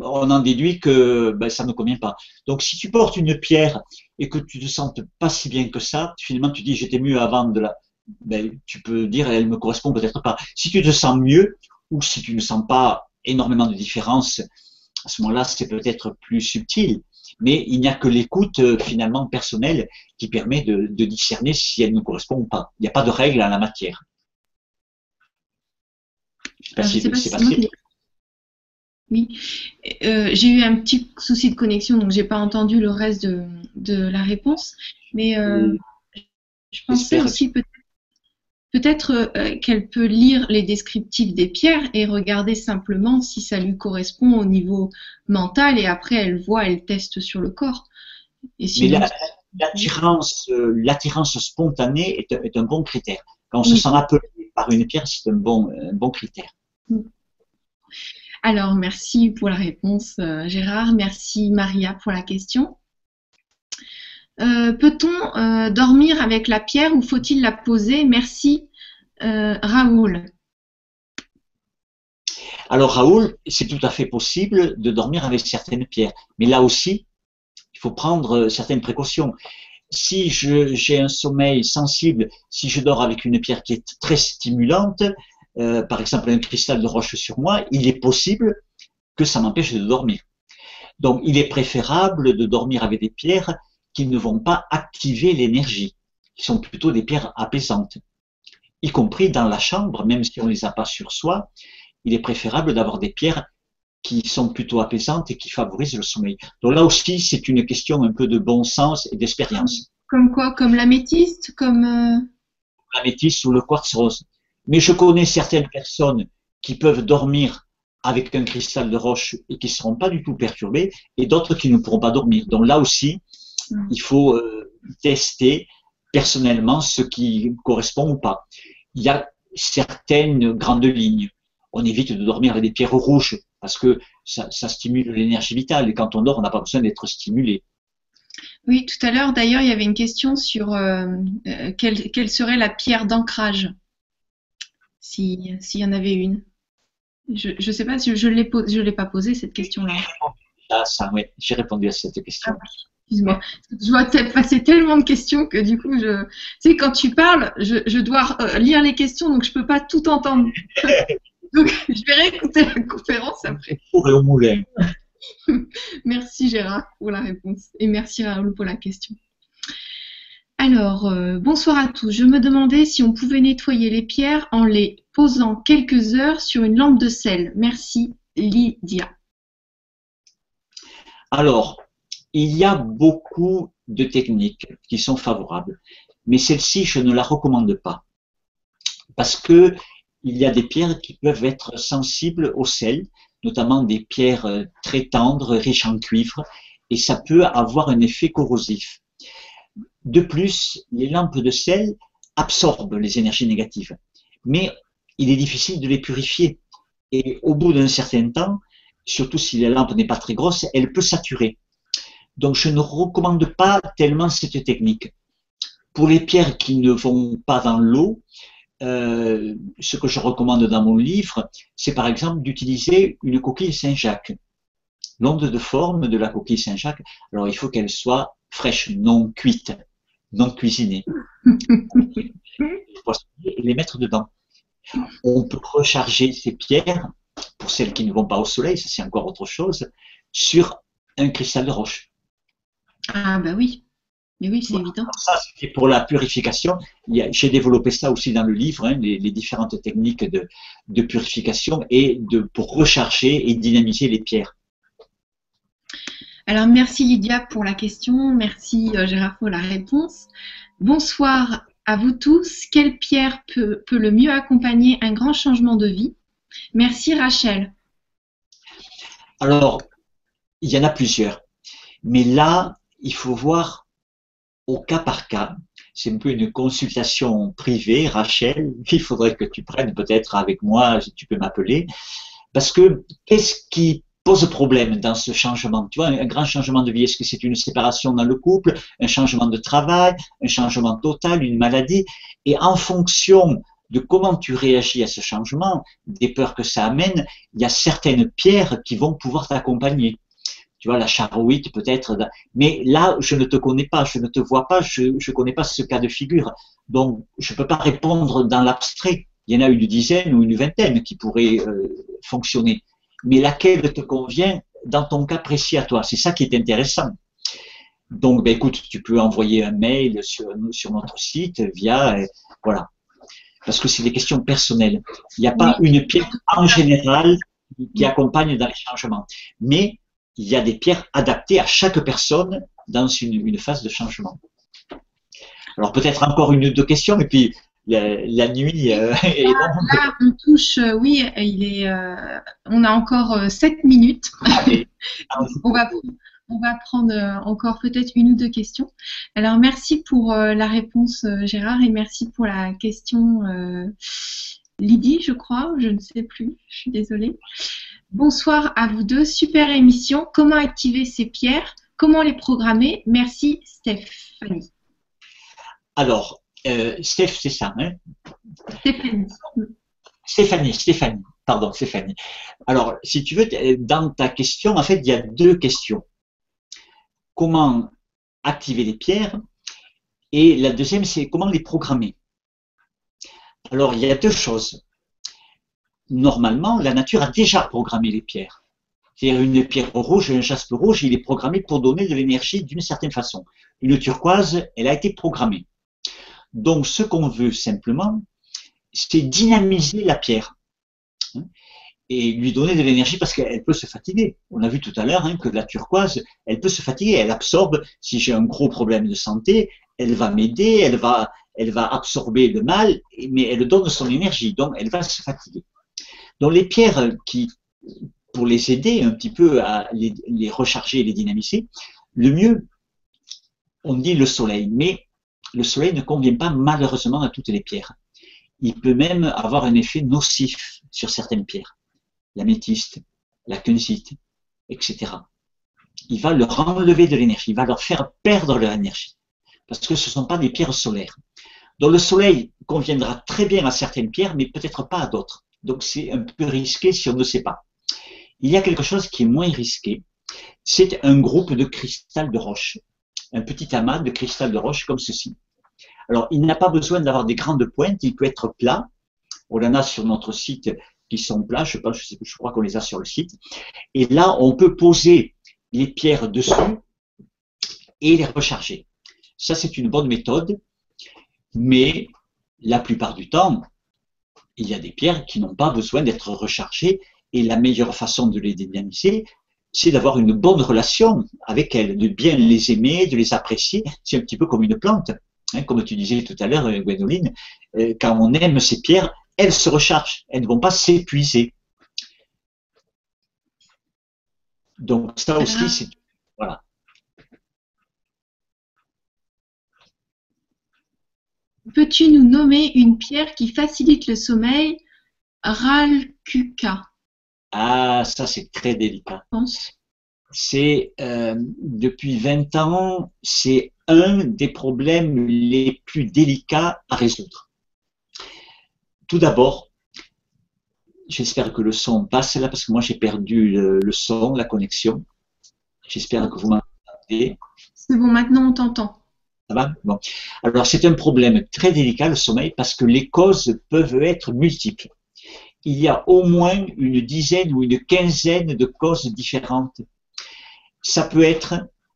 on en déduit que ben, ça ne convient pas. Donc, si tu portes une pierre et que tu te sens pas si bien que ça, finalement, tu dis j'étais mieux avant de la. Ben, tu peux dire elle me correspond peut-être pas. Si tu te sens mieux ou si tu ne sens pas énormément de différence à ce moment-là, c'est peut-être plus subtil, mais il n'y a que l'écoute euh, finalement personnelle qui permet de, discerner si elle nous correspond ou pas. Il n'y a pas de règle en la matière. Je sais pas si c'est passé. Oui, euh, j'ai eu un petit souci de connexion, donc j'ai pas entendu le reste de, de la réponse. Mais euh, je pensais aussi peut-être peut-être euh, qu'elle peut lire les descriptifs des pierres et regarder simplement si ça lui correspond au niveau mental et après elle voit, elle teste sur le corps. Et Mais l'attirance, l'attirance spontanée est, est, un bon critère. Quand on se sent appelé par une pierre, c'est un bon, un bon critère. Mm. Alors, merci pour la réponse, euh, Gérard. Merci, Maria, pour la question. Euh, peut-on euh, dormir avec la pierre ou faut-il la poser? Merci, Raoul. Alors, Raoul, c'est tout à fait possible de dormir avec certaines pierres. Mais là aussi, il faut prendre certaines précautions. Si j'ai un sommeil sensible, si je dors avec une pierre qui est très stimulante, euh, par exemple un cristal de roche sur moi, il est possible que ça m'empêche de dormir. Donc il est préférable de dormir avec des pierres qui ne vont pas activer l'énergie, qui sont plutôt des pierres apaisantes. Y compris dans la chambre, même si on ne les a pas sur soi, il est préférable d'avoir des pierres qui sont plutôt apaisantes et qui favorisent le sommeil. Donc là aussi, c'est une question un peu de bon sens et d'expérience. Comme quoi Comme l'améthyste Comme euh, L'améthyste ou le quartz rose. Mais je connais certaines personnes qui peuvent dormir avec un cristal de roche et qui ne seront pas du tout perturbées, et d'autres qui ne pourront pas dormir. Donc là aussi, mm. il faut euh, tester personnellement ce qui correspond ou pas. Il y a certaines grandes lignes. On évite de dormir avec des pierres rouges parce que ça, stimule l'énergie vitale et quand on dort, on n'a pas besoin d'être stimulé. Oui, tout à l'heure, d'ailleurs, il y avait une question sur euh, euh, quelle, serait la pierre d'ancrage? S'il y en avait une. Je ne sais pas si je ne l'ai pas posée cette question-là. Ah, ça, oui, j'ai répondu à cette question. Ah, excuse-moi. Je dois passer tellement de questions que du coup, je... tu sais, quand tu parles, je, dois euh, lire les questions, donc je ne peux pas tout entendre. *laughs* donc, je vais réécouter la conférence après. Pour au moulin. *laughs* merci Gérard pour la réponse et merci Raoul pour la question. Alors, euh, bonsoir à tous. Je me demandais si on pouvait nettoyer les pierres en les posant quelques heures sur une lampe de sel. Merci, Lydia. Alors, il y a beaucoup de techniques qui sont favorables, mais celle-ci, je ne la recommande pas. Parce que il y a des pierres qui peuvent être sensibles au sel, notamment des pierres euh, très tendres, riches en cuivre, et ça peut avoir un effet corrosif. De plus, les lampes de sel absorbent les énergies négatives, mais il est difficile de les purifier. Et au bout d'un certain temps, surtout si la lampe n'est pas très grosse, elle peut saturer. Donc je ne recommande pas tellement cette technique. Pour les pierres qui ne vont pas dans l'eau, euh, ce que je recommande dans mon livre, c'est par exemple d'utiliser une coquille Saint-Jacques. L'onde de forme de la coquille Saint-Jacques, alors il faut qu'elle soit fraîche, non cuite non cuisinés. *laughs* et les mettre dedans. On peut recharger ces pierres, pour celles qui ne vont pas au soleil, ça c'est encore autre chose, sur un cristal de roche. Ah bah oui, mais oui, c'est évident. Ça, c'est pour la purification. J'ai développé ça aussi dans le livre, hein, les, différentes techniques de, de, purification et de, pour recharger et dynamiser les pierres. Alors, merci Lydia pour la question. Merci euh, Gérard pour la réponse. Bonsoir à vous tous. Quelle pierre peut, le mieux accompagner un grand changement de vie? Merci Rachel. Alors, il y en a plusieurs. Mais là, il faut voir au cas par cas. C'est un peu une consultation privée, Rachel. *laughs* Il faudrait que tu prennes peut-être avec moi, si tu peux m'appeler. Parce que qu'est-ce qui pose problème dans ce changement? Tu vois, un grand changement de vie, est-ce que c'est une séparation dans le couple, un changement de travail, un changement total, une maladie? Et en fonction de comment tu réagis à ce changement, des peurs que ça amène, il y a certaines pierres qui vont pouvoir t'accompagner. Tu vois, la charouite peut-être. Mais là, je ne te connais pas, je ne te vois pas, je ne connais pas ce cas de figure. Donc, je ne peux pas répondre dans l'abstrait. Il y en a une dizaine ou une vingtaine qui pourraient euh, fonctionner mais laquelle te convient dans ton cas précis à toi? C'est ça qui est intéressant. Donc, ben, écoute, tu peux envoyer un mail sur, sur notre site via, euh, voilà, parce que c'est des questions personnelles. Il n'y a pas une pierre en général, qui accompagnent dans les changements. Mais il y a des pierres adaptées à chaque personne dans une, phase de changement. Alors peut-être encore une ou deux questions, et puis la, nuit. Euh, *laughs* là, on touche, euh, oui, il est, euh, on a encore sept minutes. *laughs* on va, on va prendre encore peut-être une ou deux questions. Alors merci pour la réponse, Gérard, et merci pour la question, Lydie, je crois, je ne sais plus, je suis désolée. Bonsoir à vous deux, super émission. Comment activer ces pierres? Comment les programmer? Merci Stéphanie. Alors, euh, Steph, c'est ça, hein? Stéphanie. Stéphanie, Stéphanie, pardon, Stéphanie. Alors, si tu veux, dans ta question, en fait, il y a deux questions. Comment activer les pierres? Et la deuxième, c'est comment les programmer? Alors, il y a deux choses normalement, la nature a déjà programmé les pierres. C'est-à-dire une pierre rouge, un jaspe rouge, il est programmé pour donner de l'énergie d'une certaine façon. Une turquoise, elle a été programmée. Donc, ce qu'on veut simplement, c'est dynamiser la pierre hein, et lui donner de l'énergie parce qu'elle peut se fatiguer. On a vu tout à l'heure hein, que la turquoise, elle peut se fatiguer, elle absorbe. Si j'ai un gros problème de santé, elle va m'aider, elle va, elle va absorber le mal, mais elle donne son énergie, donc elle va se fatiguer. Donc les pierres qui, pour les aider un petit peu à les, recharger et les dynamiser, le mieux, on dit le soleil, mais le soleil ne convient pas malheureusement à toutes les pierres. Il peut même avoir un effet nocif sur certaines pierres, l'améthyste, la kunzite, etc. Il va leur enlever de l'énergie, il va leur faire perdre leur énergie, parce que ce ne sont pas des pierres solaires. Donc le soleil conviendra très bien à certaines pierres, mais peut-être pas à d'autres. Donc c'est un peu risqué si on ne sait pas. Il y a quelque chose qui est moins risqué. C'est un groupe de cristal de roche. Un petit amas de cristal de roche comme ceci. Alors, il n'a pas besoin d'avoir des grandes pointes, il peut être plat. On en a sur notre site qui sont plats, je, pense, je crois qu'on les a sur le site. Et là, on peut poser les pierres dessus et les recharger. Ça, c'est une bonne méthode, mais la plupart du temps, il y a des pierres qui n'ont pas besoin d'être rechargées et la meilleure façon de les dynamiser, c'est d'avoir une bonne relation avec elles, de bien les aimer, de les apprécier. C'est un petit peu comme une plante. Hein, comme tu disais tout à l'heure, Gwénoline, euh, quand on aime ces pierres, elles se rechargent, elles ne vont pas s'épuiser. Donc ça aussi, c'est... Voilà. Peux-tu nous nommer une pierre qui facilite le sommeil? Ralkuka. Ah, ça c'est très délicat. C'est euh, depuis 20 ans, c'est un des problèmes les plus délicats à résoudre. Tout d'abord, j'espère que le son passe là parce que moi j'ai perdu le, le, son, la connexion. J'espère que vous m'entendez. C'est bon, maintenant on t'entend. Alors c'est un problème très délicat le sommeil parce que les causes peuvent être multiples. Il y a au moins une dizaine ou une quinzaine de causes différentes. Ça peut être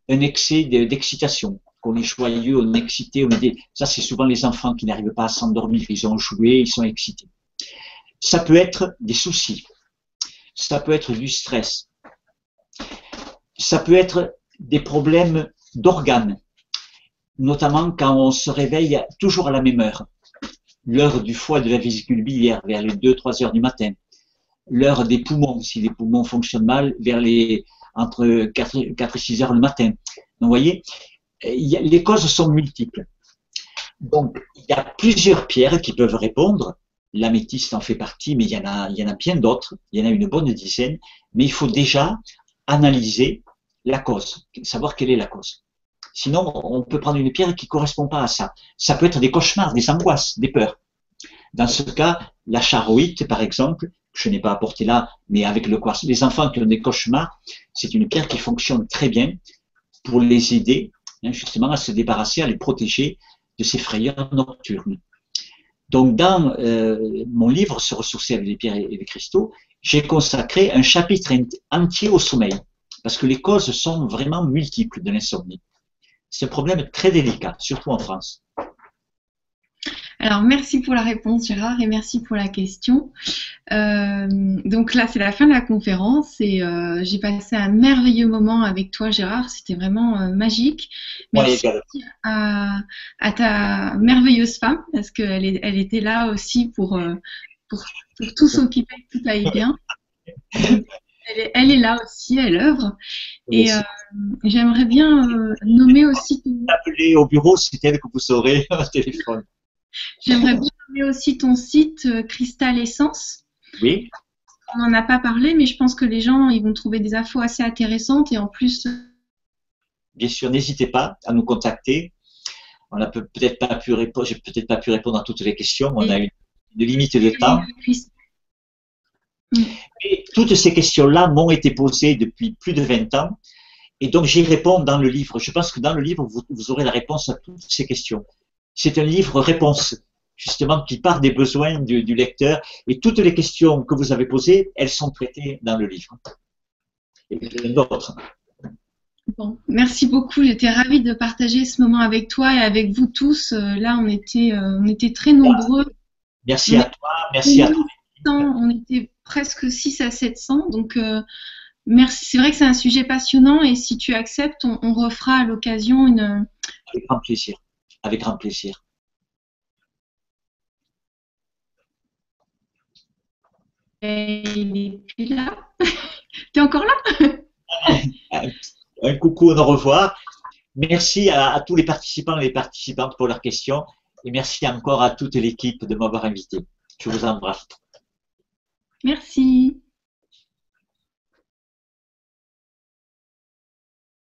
un excès d'excitation, qu'on est joyeux, on est excité, on ça c'est souvent les enfants qui n'arrivent pas à s'endormir, ils ont joué, ils sont excités. Ça peut être des soucis, ça peut être du stress, ça peut être des problèmes d'organes, notamment quand on se réveille toujours à la même heure. L'heure du foie de la vésicule biliaire, vers les 2-3 heures du matin. L'heure des poumons, si les poumons fonctionnent mal, vers les entre 4, et 6 heures le matin. Donc, vous voyez, les causes sont multiples. Donc, il y a plusieurs pierres qui peuvent répondre. L'améthyste en fait partie, mais il y en a bien d'autres. Il y en a une bonne dizaine. Mais il faut déjà analyser la cause, savoir quelle est la cause. Sinon, on peut prendre une pierre qui ne correspond pas à ça. Ça peut être des cauchemars, des angoisses, des peurs. Dans ce cas, la charoïte, par exemple, je n'ai pas apporté là, mais avec le quartz, les enfants qui ont des cauchemars, c'est une pierre qui fonctionne très bien pour les aider hein, justement à se débarrasser, à les protéger de ces frayeurs nocturnes. Donc, dans euh, mon livre Se ressourcer avec les pierres et les cristaux, j'ai consacré un chapitre entier au sommeil, parce que les causes sont vraiment multiples de l'insomnie. C'est un problème très délicat, surtout en France. Alors, merci pour la réponse, Gérard, et merci pour la question. Euh, donc là, c'est la fin de la conférence et euh, j'ai passé un merveilleux moment avec toi, Gérard. C'était vraiment euh, magique. Merci à, à, ta merveilleuse femme parce qu'elle elle était là aussi pour, pour, pour tout s'occuper, tout aille bien. *laughs* Elle est, elle est, là aussi, elle œuvre. Et euh, j'aimerais bien euh, nommer aussi. Ton... Appelez au bureau, c'est elle que vous saurez *laughs* au téléphone. J'aimerais bien nommer aussi ton site euh, Cristal Essence. Oui. On n'en a pas parlé, mais je pense que les gens ils vont trouver des infos assez intéressantes et en plus. Bien sûr, n'hésitez pas à nous contacter. On n'a peut-être pas pu répondre, j'ai peut-être pas pu répondre à toutes les questions. On a une, une limite de temps. Et toutes ces questions-là m'ont été posées depuis plus de 20 ans. Et donc, j'y réponds dans le livre. Je pense que dans le livre, vous, aurez la réponse à toutes ces questions. C'est un livre réponse, justement, qui part des besoins du, lecteur. Et toutes les questions que vous avez posées, elles sont traitées dans le livre. Et d'autres. Bon, merci beaucoup. J'étais ravie de partager ce moment avec toi et avec vous tous. Euh, là, on était, euh, on était très nombreux. Merci à toi. Merci à toi. On était presque 6 à 700. Donc, euh, merci. C'est vrai que c'est un sujet passionnant et si tu acceptes, on, refera à l'occasion une. Avec grand plaisir. Avec grand plaisir. il est plus là. *laughs* tu es encore là? *laughs* Un coucou, au revoir. Merci à, à, tous les participants et les participantes pour leurs questions. Et merci encore à toute l'équipe de m'avoir invité. Je vous embrasse. Merci.